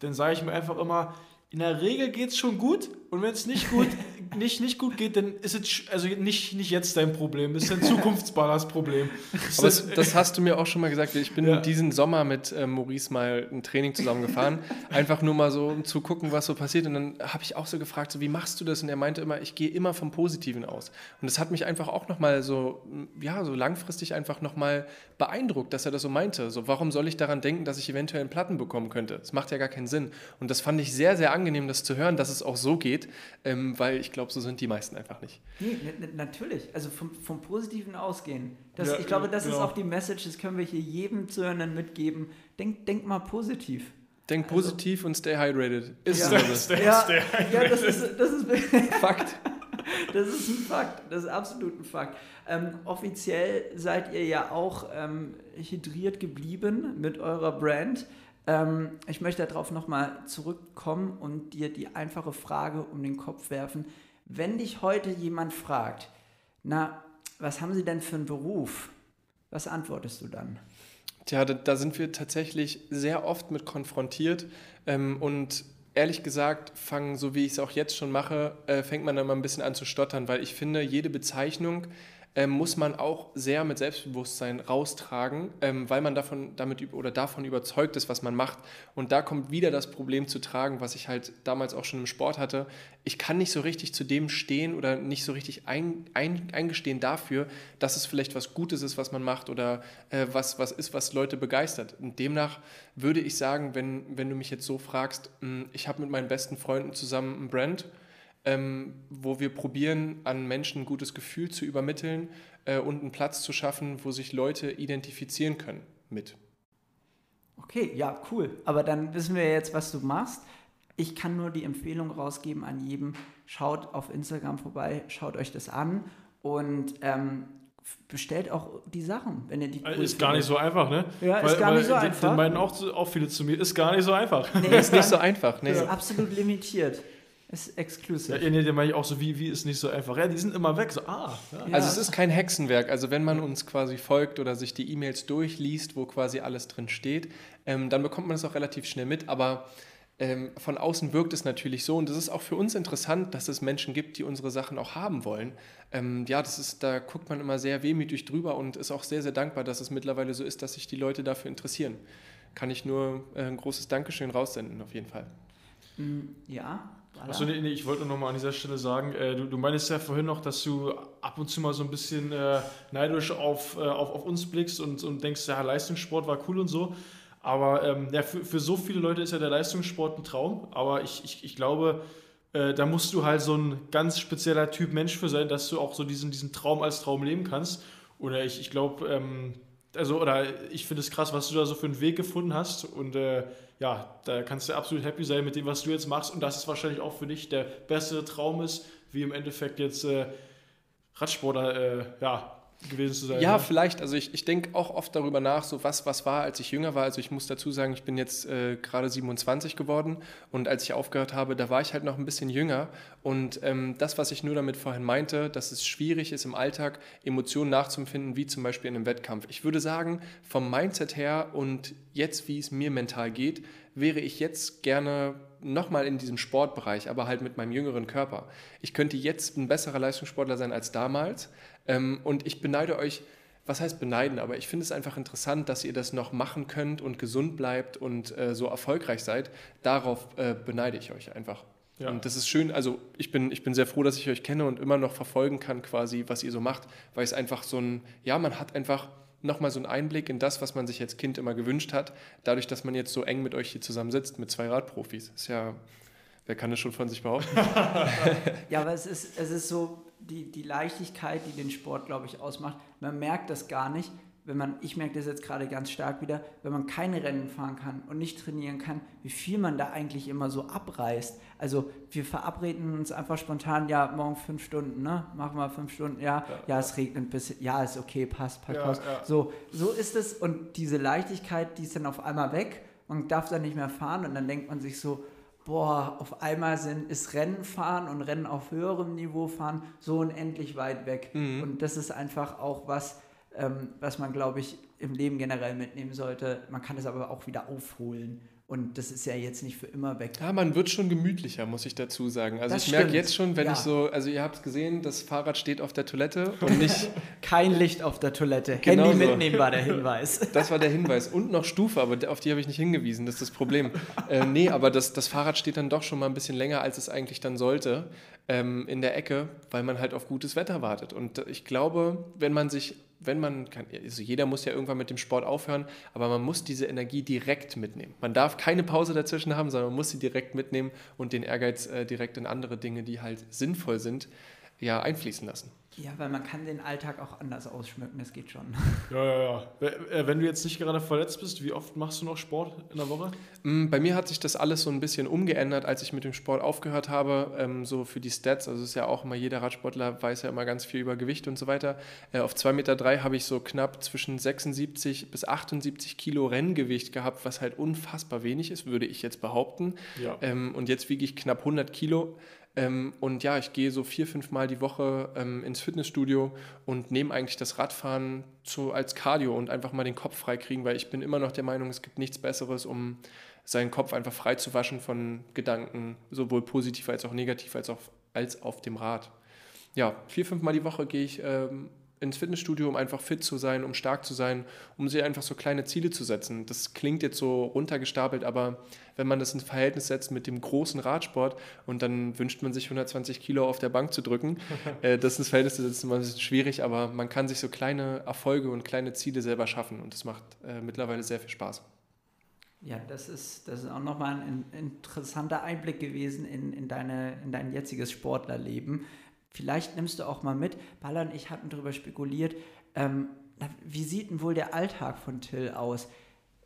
dann sage ich mir einfach immer, in der Regel geht es schon gut und wenn es nicht gut, nicht, nicht gut geht, dann ist es also nicht, nicht jetzt dein Problem, ist ein zukunftsbares Problem. Aber das, das, hast du mir auch schon mal gesagt. Ich bin ja. diesen Sommer mit äh, Maurice mal ein Training zusammengefahren, einfach nur mal so um zu gucken, was so passiert. Und dann habe ich auch so gefragt, so, wie machst du das? Und er meinte immer, ich gehe immer vom Positiven aus. Und das hat mich einfach auch nochmal so, ja, so langfristig einfach nochmal beeindruckt, dass er das so meinte. So, warum soll ich daran denken, dass ich eventuell einen Platten bekommen könnte? Das macht ja gar keinen Sinn. Und das fand ich sehr, sehr angenehm, das zu hören, dass es auch so geht, ähm, weil ich glaube, so sind die meisten einfach nicht. Nee, natürlich. Also vom, vom Positiven ausgehen. Das, ja, ich glaube, das genau. ist auch die Message, das können wir hier jedem Zuhörenden mitgeben. Denk, denk mal positiv. Denk also, positiv und stay hydrated. Ist ja, so. Stay, ja, stay ja, das ist, das ist Fakt. Das ist ein Fakt, das ist absolut ein Fakt. Ähm, offiziell seid ihr ja auch ähm, hydriert geblieben mit eurer Brand. Ähm, ich möchte darauf nochmal zurückkommen und dir die einfache Frage um den Kopf werfen. Wenn dich heute jemand fragt, na, was haben Sie denn für einen Beruf? Was antwortest du dann? Tja, da, da sind wir tatsächlich sehr oft mit konfrontiert ähm, und ehrlich gesagt, fangen, so wie ich es auch jetzt schon mache, äh, fängt man dann mal ein bisschen an zu stottern, weil ich finde, jede Bezeichnung ähm, muss man auch sehr mit Selbstbewusstsein raustragen, ähm, weil man davon, damit oder davon überzeugt ist, was man macht. Und da kommt wieder das Problem zu tragen, was ich halt damals auch schon im Sport hatte. Ich kann nicht so richtig zu dem stehen oder nicht so richtig ein, ein, eingestehen dafür, dass es vielleicht was Gutes ist, was man macht oder äh, was, was ist, was Leute begeistert. Und demnach würde ich sagen, wenn, wenn du mich jetzt so fragst, mh, hm, ich habe mit meinen besten Freunden zusammen ein Brand, ähm, wo wir probieren, an Menschen ein gutes Gefühl zu übermitteln äh, und einen Platz zu schaffen, wo sich Leute identifizieren können mit. Okay, ja, cool. Aber dann wissen wir jetzt, was du machst. Ich kann nur die Empfehlung rausgeben an jedem, schaut auf Instagram vorbei, schaut euch das an und ähm, bestellt auch die Sachen, wenn ihr die cool Ist gar nicht so einfach, ne? Ja, weil, ist gar nicht so einfach. Den meinen auch, auch viele zu mir, ist gar nicht so einfach. Nee, ist nicht so einfach, ne? Ist absolut limitiert. Ist exklusiv. Ja, nee, meine ich auch so, wie, wie ist nicht so einfach. Ja, die sind immer weg. So, ah. Ja. Also es ist kein Hexenwerk. Also wenn man uns quasi folgt oder sich die E-Mails durchliest, wo quasi alles drin steht, ähm, dann bekommt man das auch relativ schnell mit. Aber ähm, von außen wirkt es natürlich so und das ist auch für uns interessant, dass es Menschen gibt, die unsere Sachen auch haben wollen. Ähm, ja, das ist, da guckt man immer sehr wehmütig drüber und ist auch sehr, sehr dankbar, dass es mittlerweile so ist, dass sich die Leute dafür interessieren. Kann ich nur äh, ein großes Dankeschön raussenden, auf jeden Fall. Mm, ja, Achso, nee, nee, ich wollte noch mal an dieser Stelle sagen, äh, du, du meinst ja vorhin noch, dass du ab und zu mal so ein bisschen äh, neidisch auf, äh, auf, auf uns blickst und, und denkst, ja, Leistungssport war cool und so. Aber ähm, ja, für, für so viele Leute ist ja der Leistungssport ein Traum. Aber ich, ich, ich glaube, äh, da musst du halt so ein ganz spezieller Typ Mensch für sein, dass du auch so diesen, diesen Traum als Traum leben kannst. Oder ich, ich glaube, ähm, also, oder ich finde es krass, was du da so für einen Weg gefunden hast. Und äh, ja, da kannst du absolut happy sein mit dem, was du jetzt machst. Und das ist wahrscheinlich auch für dich der bessere Traum ist, wie im Endeffekt jetzt äh, Radsportler äh, ja, gewesen zu sein. Ja, ne? vielleicht. Also ich, ich denke auch oft darüber nach, so was, was war, als ich jünger war. Also ich muss dazu sagen, ich bin jetzt äh, gerade 27 geworden und als ich aufgehört habe, da war ich halt noch ein bisschen jünger. Und ähm, das, was ich nur damit vorhin meinte, dass es schwierig ist im Alltag, Emotionen nachzuempfinden, wie zum Beispiel in einem Wettkampf. Ich würde sagen, vom Mindset her und jetzt, wie es mir mental geht, wäre ich jetzt gerne nochmal in diesem Sportbereich, aber halt mit meinem jüngeren Körper. Ich könnte jetzt ein besserer Leistungssportler sein als damals, ähm, und ich beneide euch, was heißt beneiden, aber ich finde es einfach interessant, dass ihr das noch machen könnt und gesund bleibt und äh, so erfolgreich seid. Darauf äh, beneide ich euch einfach. Ja. Und das ist schön, also ich bin, ich bin sehr froh, dass ich euch kenne und immer noch verfolgen kann, quasi, was ihr so macht, weil es einfach so ein, ja, man hat einfach nochmal so einen Einblick in das, was man sich als Kind immer gewünscht hat, dadurch, dass man jetzt so eng mit euch hier zusammen sitzt, mit zwei Radprofis. Ist ja, wer kann das schon von sich behaupten? ja, aber es ist, es ist so, die, die Leichtigkeit, die den Sport, glaube ich, ausmacht. Man merkt das gar nicht, wenn man, ich merke das jetzt gerade ganz stark wieder, wenn man keine Rennen fahren kann und nicht trainieren kann, wie viel man da eigentlich immer so abreißt. Also wir verabreden uns einfach spontan, ja, morgen fünf Stunden, ne? Machen wir fünf Stunden, ja, ja, ja es regnet ein bisschen, ja, ist okay, passt, passt, ja, passt. Ja. So, so ist es und diese Leichtigkeit, die ist dann auf einmal weg und darf dann nicht mehr fahren und dann denkt man sich so, boah, auf einmal sind, ist Rennen fahren und Rennen auf höherem Niveau fahren so unendlich weit weg. Mhm. Und das ist einfach auch was, ähm, was man, glaube ich, im Leben generell mitnehmen sollte. Man kann es aber auch wieder aufholen. Und das ist ja jetzt nicht für immer weg. Ja, man wird schon gemütlicher, muss ich dazu sagen. Also das ich merke jetzt schon, wenn ja. ich so, also ihr habt es gesehen, das Fahrrad steht auf der Toilette und nicht. Kein Licht auf der Toilette. Genau Handy so. mitnehmen war der Hinweis. Das war der Hinweis. Und noch Stufe, aber auf die habe ich nicht hingewiesen, das ist das Problem. äh, nee, aber das, das Fahrrad steht dann doch schon mal ein bisschen länger, als es eigentlich dann sollte, ähm, in der Ecke, weil man halt auf gutes Wetter wartet. Und ich glaube, wenn man sich wenn man kann, also jeder muss ja irgendwann mit dem Sport aufhören, aber man muss diese Energie direkt mitnehmen. Man darf keine Pause dazwischen haben, sondern man muss sie direkt mitnehmen und den Ehrgeiz äh, direkt in andere Dinge, die halt sinnvoll sind, ja, einfließen lassen. Ja, weil man kann den Alltag auch anders ausschmücken, das geht schon. Ja, ja, ja. Äh, wenn du jetzt nicht gerade verletzt bist, wie oft machst du noch Sport in der Woche? Mm, bei mir hat sich das alles so ein bisschen umgeändert, als ich mit dem Sport aufgehört habe, ähm, so für die Stats, also ist ja auch immer, jeder Radsportler weiß ja immer ganz viel über Gewicht und so weiter. Äh, auf 2,3 Meter drei habe ich so knapp zwischen 76 bis 78 Kilo Renngewicht gehabt, was halt unfassbar wenig ist, würde ich jetzt behaupten. Ja. Ähm, und jetzt wiege ich knapp 100 Kilo. Ähm, und ja, ich gehe so vier, fünf Mal die Woche ähm, ins Fitnessstudio und nehme eigentlich das Radfahren zu, als Cardio und einfach mal den Kopf frei kriegen, weil ich bin immer noch der Meinung, es gibt nichts Besseres, um seinen Kopf einfach frei zu waschen von Gedanken, sowohl positiv als auch negativ, als auch als auf dem Rad. Ja, vier, fünf Mal die Woche gehe ich ähm, ins Fitnessstudio, um einfach fit zu sein, um stark zu sein, um sich einfach so kleine Ziele zu setzen. Das klingt jetzt so runtergestapelt, aber wenn man das in Verhältnis setzt mit dem großen Radsport und dann wünscht man sich 120 Kilo auf der Bank zu drücken, äh, das ins Verhältnis zu setzen, ist schwierig, aber man kann sich so kleine Erfolge und kleine Ziele selber schaffen und das macht äh, mittlerweile sehr viel Spaß. Ja, das ist, das ist auch nochmal ein interessanter Einblick gewesen in, in, deine, in dein jetziges Sportlerleben. Vielleicht nimmst du auch mal mit, Baller und ich hatten darüber spekuliert, ähm, wie sieht denn wohl der Alltag von Till aus?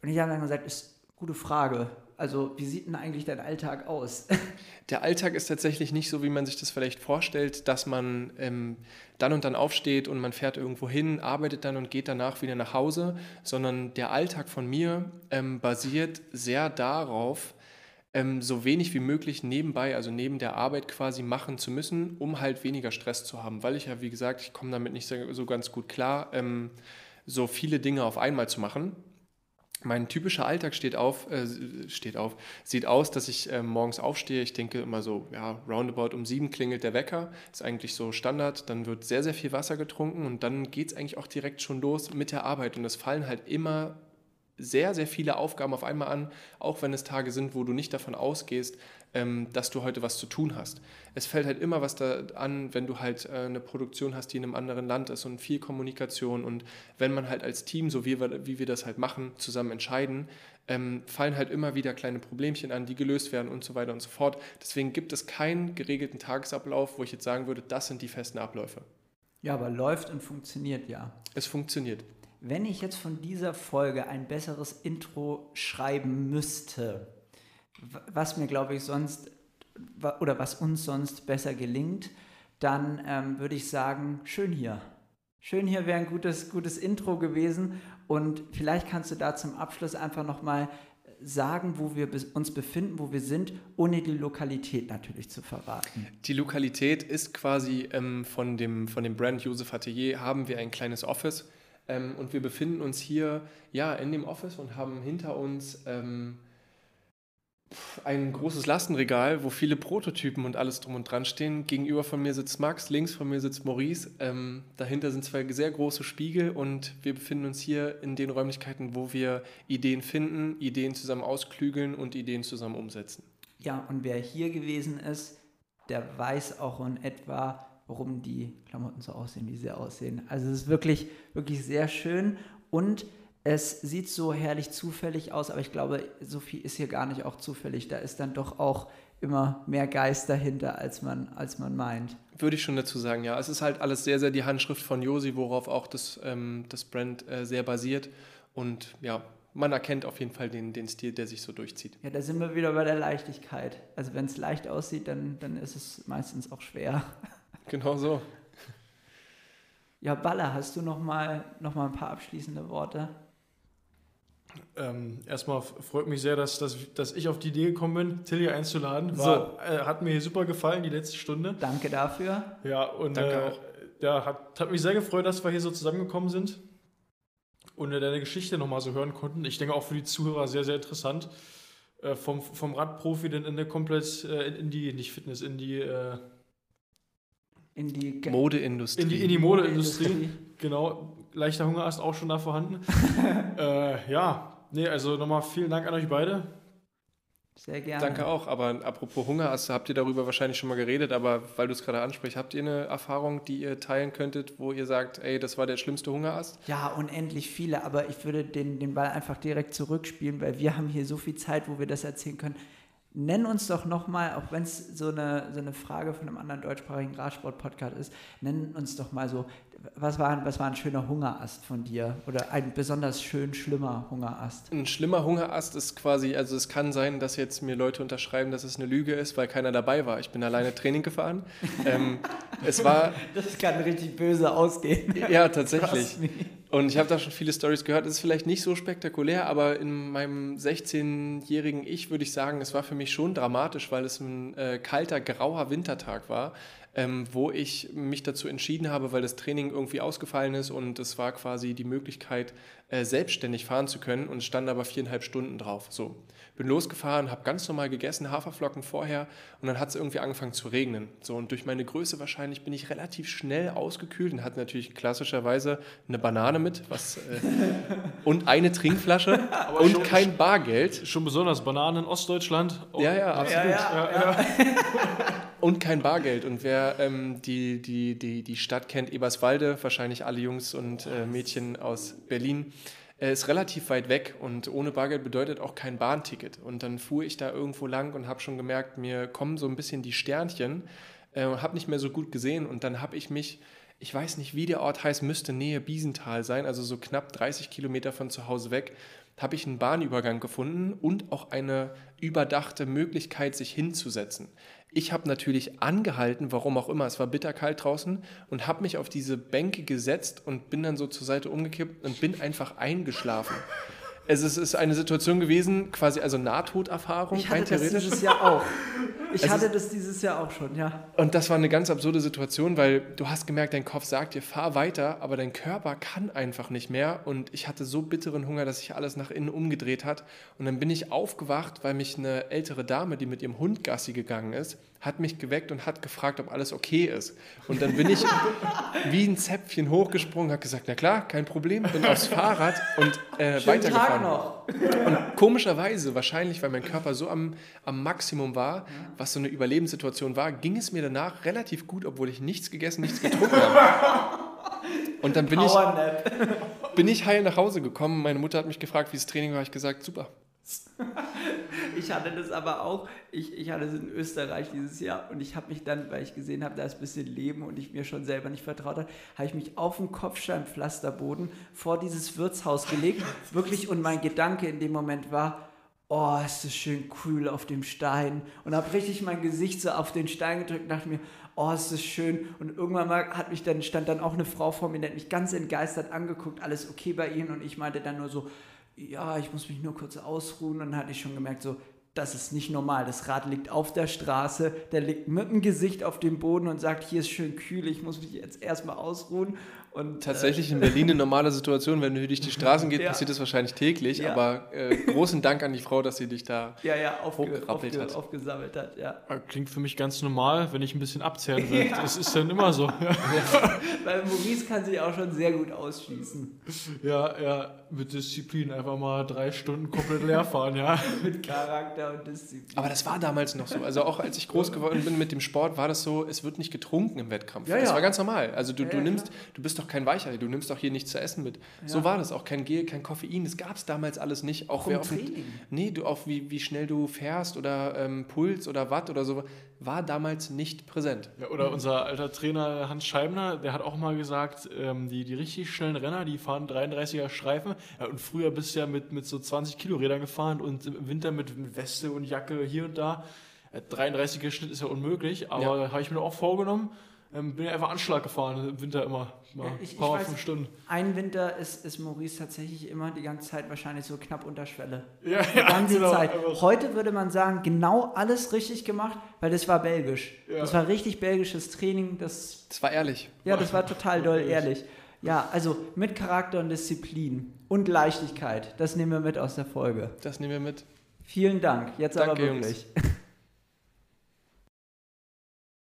Und ich habe dann gesagt, ist eine gute Frage. Also, wie sieht denn eigentlich dein Alltag aus? Der Alltag ist tatsächlich nicht so, wie man sich das vielleicht vorstellt, dass man ähm, dann und dann aufsteht und man fährt irgendwo hin, arbeitet dann und geht danach wieder nach Hause, sondern der Alltag von mir ähm, basiert sehr darauf, ähm, so wenig wie möglich nebenbei, also neben der Arbeit quasi machen zu müssen, um halt weniger Stress zu haben, weil ich ja, wie gesagt, ich komme damit nicht so, ganz gut klar, ähm, so viele Dinge auf einmal zu machen mein typischer Alltag steht auf, äh, steht auf, sieht aus, dass ich äh, morgens aufstehe. Ich denke immer so, ja, roundabout um sieben klingelt der Wecker. Ist eigentlich so Standard. Dann wird sehr, sehr viel Wasser getrunken und dann geht es eigentlich auch direkt schon los mit der Arbeit. Und es fallen halt immer sehr, sehr viele Aufgaben auf einmal an, auch wenn es Tage sind, wo du nicht davon ausgehst, ähm, dass du heute was zu tun hast. Es fällt halt immer was da an, wenn du halt äh, eine Produktion hast, die in einem anderen Land ist und viel Kommunikation und wenn man halt als Team, so wie wir, wie wir das halt machen, zusammen entscheiden, ähm, fallen halt immer wieder kleine Problemchen an, die gelöst werden und so weiter und so fort. Deswegen gibt es keinen geregelten Tagesablauf, wo ich jetzt sagen würde, das sind die festen Abläufe. Ja, aber läuft und funktioniert ja. Es funktioniert. Wenn ich jetzt von dieser Folge ein besseres Intro schreiben müsste, was mir, glaube ich, sonst oder was uns sonst besser gelingt, dann ähm, würde ich sagen, schön hier. Schön hier wäre ein gutes, gutes Intro gewesen und vielleicht kannst du da zum Abschluss einfach nochmal sagen, wo wir uns befinden, wo wir sind, ohne die Lokalität natürlich zu verraten. Die Lokalität ist quasi ähm, von, dem, von dem Brand Joseph Atelier, haben wir ein kleines Office ähm, und wir befinden uns hier ja, in dem Office und haben hinter uns ähm, ein großes Lastenregal, wo viele Prototypen und alles drum und dran stehen. Gegenüber von mir sitzt Max, links von mir sitzt Maurice. Ähm, dahinter sind zwei sehr große Spiegel und wir befinden uns hier in den Räumlichkeiten, wo wir Ideen finden, Ideen zusammen ausklügeln und Ideen zusammen umsetzen. Ja, und wer hier gewesen ist, der weiß auch in etwa, warum die Klamotten so aussehen, wie sie aussehen. Also es ist wirklich, wirklich sehr schön und es sieht so herrlich zufällig aus, aber ich glaube, so viel ist hier gar nicht auch zufällig. Da ist dann doch auch immer mehr Geist dahinter, als man, als man meint. Würde ich schon dazu sagen, ja. Es ist halt alles sehr, sehr die Handschrift von Josi, worauf auch das, ähm, das Brand äh, sehr basiert. Und ja, man erkennt auf jeden Fall den, den Stil, der sich so durchzieht. Ja, da sind wir wieder bei der Leichtigkeit. Also wenn es leicht aussieht, dann, dann ist es meistens auch schwer. Genau so. Ja, Baller, hast du noch mal, noch mal ein paar abschließende Worte? Ähm, erstmal freut mich sehr, dass, dass, dass ich auf die Idee gekommen bin, Tilly einzuladen. War, so. äh, hat mir hier super gefallen, die letzte Stunde. Danke dafür. Ja, und Danke äh, auch. Ja, hat, hat mich sehr gefreut, dass wir hier so zusammengekommen sind und äh, deine Geschichte nochmal so hören konnten. Ich denke auch für die Zuhörer sehr, sehr interessant. Äh, vom, vom Radprofi dann in der komplett äh, in, in, die, nicht Fitness, in die äh, in die Modeindustrie. In die, in die Modeindustrie, genau. Leichter Hunger ist auch schon da vorhanden. äh, ja, nee, also nochmal vielen Dank an euch beide. Sehr gerne. Danke auch. Aber apropos Hunger, also habt ihr darüber wahrscheinlich schon mal geredet, aber weil du es gerade ansprichst, habt ihr eine Erfahrung, die ihr teilen könntet, wo ihr sagt, ey, das war der schlimmste Hungerast? Ja, unendlich viele, aber ich würde den, den Ball einfach direkt zurückspielen, weil wir haben hier so viel Zeit, wo wir das erzählen können nenn uns doch nochmal, auch wenn es so eine, so eine Frage von einem anderen deutschsprachigen Radsport-Podcast ist, nenn uns doch mal so, was war, was war ein schöner Hungerast von dir oder ein besonders schön schlimmer Hungerast? Ein schlimmer Hungerast ist quasi, also es kann sein, dass jetzt mir Leute unterschreiben, dass es eine Lüge ist, weil keiner dabei war. Ich bin alleine Training gefahren. ähm, es war... Das kann richtig böse ausgehen. Ja, tatsächlich. Und ich habe da schon viele Stories gehört. Es ist vielleicht nicht so spektakulär, aber in meinem 16-jährigen Ich würde ich sagen, es war für mich schon dramatisch, weil es ein äh, kalter, grauer Wintertag war, ähm, wo ich mich dazu entschieden habe, weil das Training irgendwie ausgefallen ist und es war quasi die Möglichkeit, äh, selbstständig fahren zu können und stand aber viereinhalb Stunden drauf. So bin losgefahren, habe ganz normal gegessen, Haferflocken vorher und dann hat es irgendwie angefangen zu regnen. So und durch meine Größe wahrscheinlich bin ich relativ schnell ausgekühlt und hatte natürlich klassischerweise eine Banane mit, was äh, und eine Trinkflasche und schon, kein Bargeld. Schon besonders Bananen in Ostdeutschland. Oh, ja, ja, absolut. Ja, ja, ja. und kein Bargeld. Und wer ähm, die, die, die, die Stadt kennt, Eberswalde, wahrscheinlich alle Jungs und äh, Mädchen aus Berlin, er ist relativ weit weg und ohne Bargeld bedeutet auch kein Bahnticket. Und dann fuhr ich da irgendwo lang und habe schon gemerkt, mir kommen so ein bisschen die Sternchen, äh, habe nicht mehr so gut gesehen und dann habe ich mich ich weiß nicht, wie der Ort heißt, müsste Nähe Biesenthal sein, also so knapp 30 Kilometer von zu Hause weg, habe ich einen Bahnübergang gefunden und auch eine überdachte Möglichkeit, sich hinzusetzen. Ich habe natürlich angehalten, warum auch immer, es war bitterkalt draußen und habe mich auf diese Bänke gesetzt und bin dann so zur Seite umgekippt und bin einfach eingeschlafen. Es ist, ist eine Situation gewesen, quasi also Nahtoderfahrung, Ich hatte rein das dieses Jahr auch. Ich Es hatte das dieses Jahr auch schon, ja. Und das war eine ganz absurde Situation, weil du hast gemerkt, dein Kopf sagt dir, fahr weiter, aber dein Körper kann einfach nicht mehr. Und ich hatte so bitteren Hunger, dass sich alles nach innen umgedreht hat. Und dann bin ich aufgewacht, weil mich eine ältere Dame, die mit ihrem Hund Gassi gegangen ist, hat mich geweckt und hat gefragt, ob alles okay ist. Und dann bin ich wie ein Zäpfchen hochgesprungen, habe gesagt, na klar, kein Problem, bin aufs Fahrrad und äh, Schönen Tag weitergefahren. noch. Und komischerweise, wahrscheinlich, weil mein Körper so am, am Maximum war, was so eine Überlebenssituation war, ging es mir danach relativ gut, obwohl ich nichts gegessen, nichts getrunken habe. Und dann bin ich, bin ich heil nach Hause gekommen. Meine Mutter hat mich gefragt, wie das Training war. Ich gesagt, super. Ich hatte das aber auch, ich, ich hatte es in Österreich dieses Jahr und ich habe mich dann, weil ich gesehen habe, da ist ein bisschen Leben und ich mir schon selber nicht vertraut habe, habe ich mich auf den Kopfsteinpflasterboden vor dieses Wirtshaus gelegt, wirklich und mein Gedanke in dem Moment war, oh, ist das schön kühl auf dem Stein und habe richtig mein Gesicht so auf den Stein gedrückt und dachte mir, oh, ist das schön und irgendwann mal hat mich dann, stand dann auch eine Frau vor mir, die hat mich ganz entgeistert angeguckt, alles okay bei Ihnen und ich meinte dann nur so, ja, ich muss mich nur kurz ausruhen. Und dann hatte ich schon gemerkt, so, das ist nicht normal. Das Rad liegt auf der Straße, der liegt mit dem Gesicht auf dem Boden und sagt, hier ist schön kühl, ich muss mich jetzt erstmal ausruhen. Und, Tatsächlich in Berlin eine normale Situation. Wenn du durch die Straßen geht, Ja. passiert das wahrscheinlich täglich. Ja. Aber äh, großen Dank an die Frau, dass sie dich da. Äh, ja, ja, aufge, hochgerappelt aufge, hat. aufgesammelt hat. Ja. Klingt für mich ganz normal, wenn ich ein bisschen abzehren will. Das ist dann immer so. Weil Maurice kann sich auch schon sehr gut ausschießen. Ja, ja, mit Disziplin einfach mal drei Stunden komplett leer fahren, ja. Mit Charakter und Disziplin. Aber das war damals noch so. Also auch als ich groß geworden bin mit dem Sport, war das so, es wird nicht getrunken im Wettkampf. Ja, das ja. war ganz normal. Also du, Ja, du ja, nimmst, du bist doch kein Weichei, du nimmst doch hier nichts zu essen mit. So Ja. war das. Auch kein Gel, kein Koffein. Das gab es damals alles nicht. Auch, Auch wer auf Training. Nee, du auch wie, wie schnell du fährst oder ähm, Puls oder Watt oder so, war damals nicht präsent. ja. Oder unser alter Trainer Hans Scheibner, der hat auch mal gesagt, ähm, die, die richtig schnellen Renner, die fahren 33er Streifen. Ja, und früher bist du ja mit, mit so 20 Kilo Rädern gefahren und im Winter mit, mit Weste und Jacke hier und da. Äh, 33er Schnitt ist ja unmöglich, aber Ja. habe ich mir auch vorgenommen. Ähm, bin ja einfach Anschlag gefahren im Winter immer. Mal Ja, ich- ich paar weiß- fünf Stunden. Ein Winter ist, ist Maurice tatsächlich immer die ganze Zeit wahrscheinlich so knapp unter Schwelle. Ja, Die ganze genau, Zeit. einfach- Heute würde man sagen, genau alles richtig gemacht, weil das war belgisch. Ja. Das war richtig belgisches Training. Das, Das war ehrlich. ja, das war total doll, ehrlich. Ja, also mit Charakter und Disziplin und Leichtigkeit. Das nehmen wir mit aus der Folge. Das nehmen wir mit. Vielen Dank. Jetzt Danke, aber Jungs. wirklich.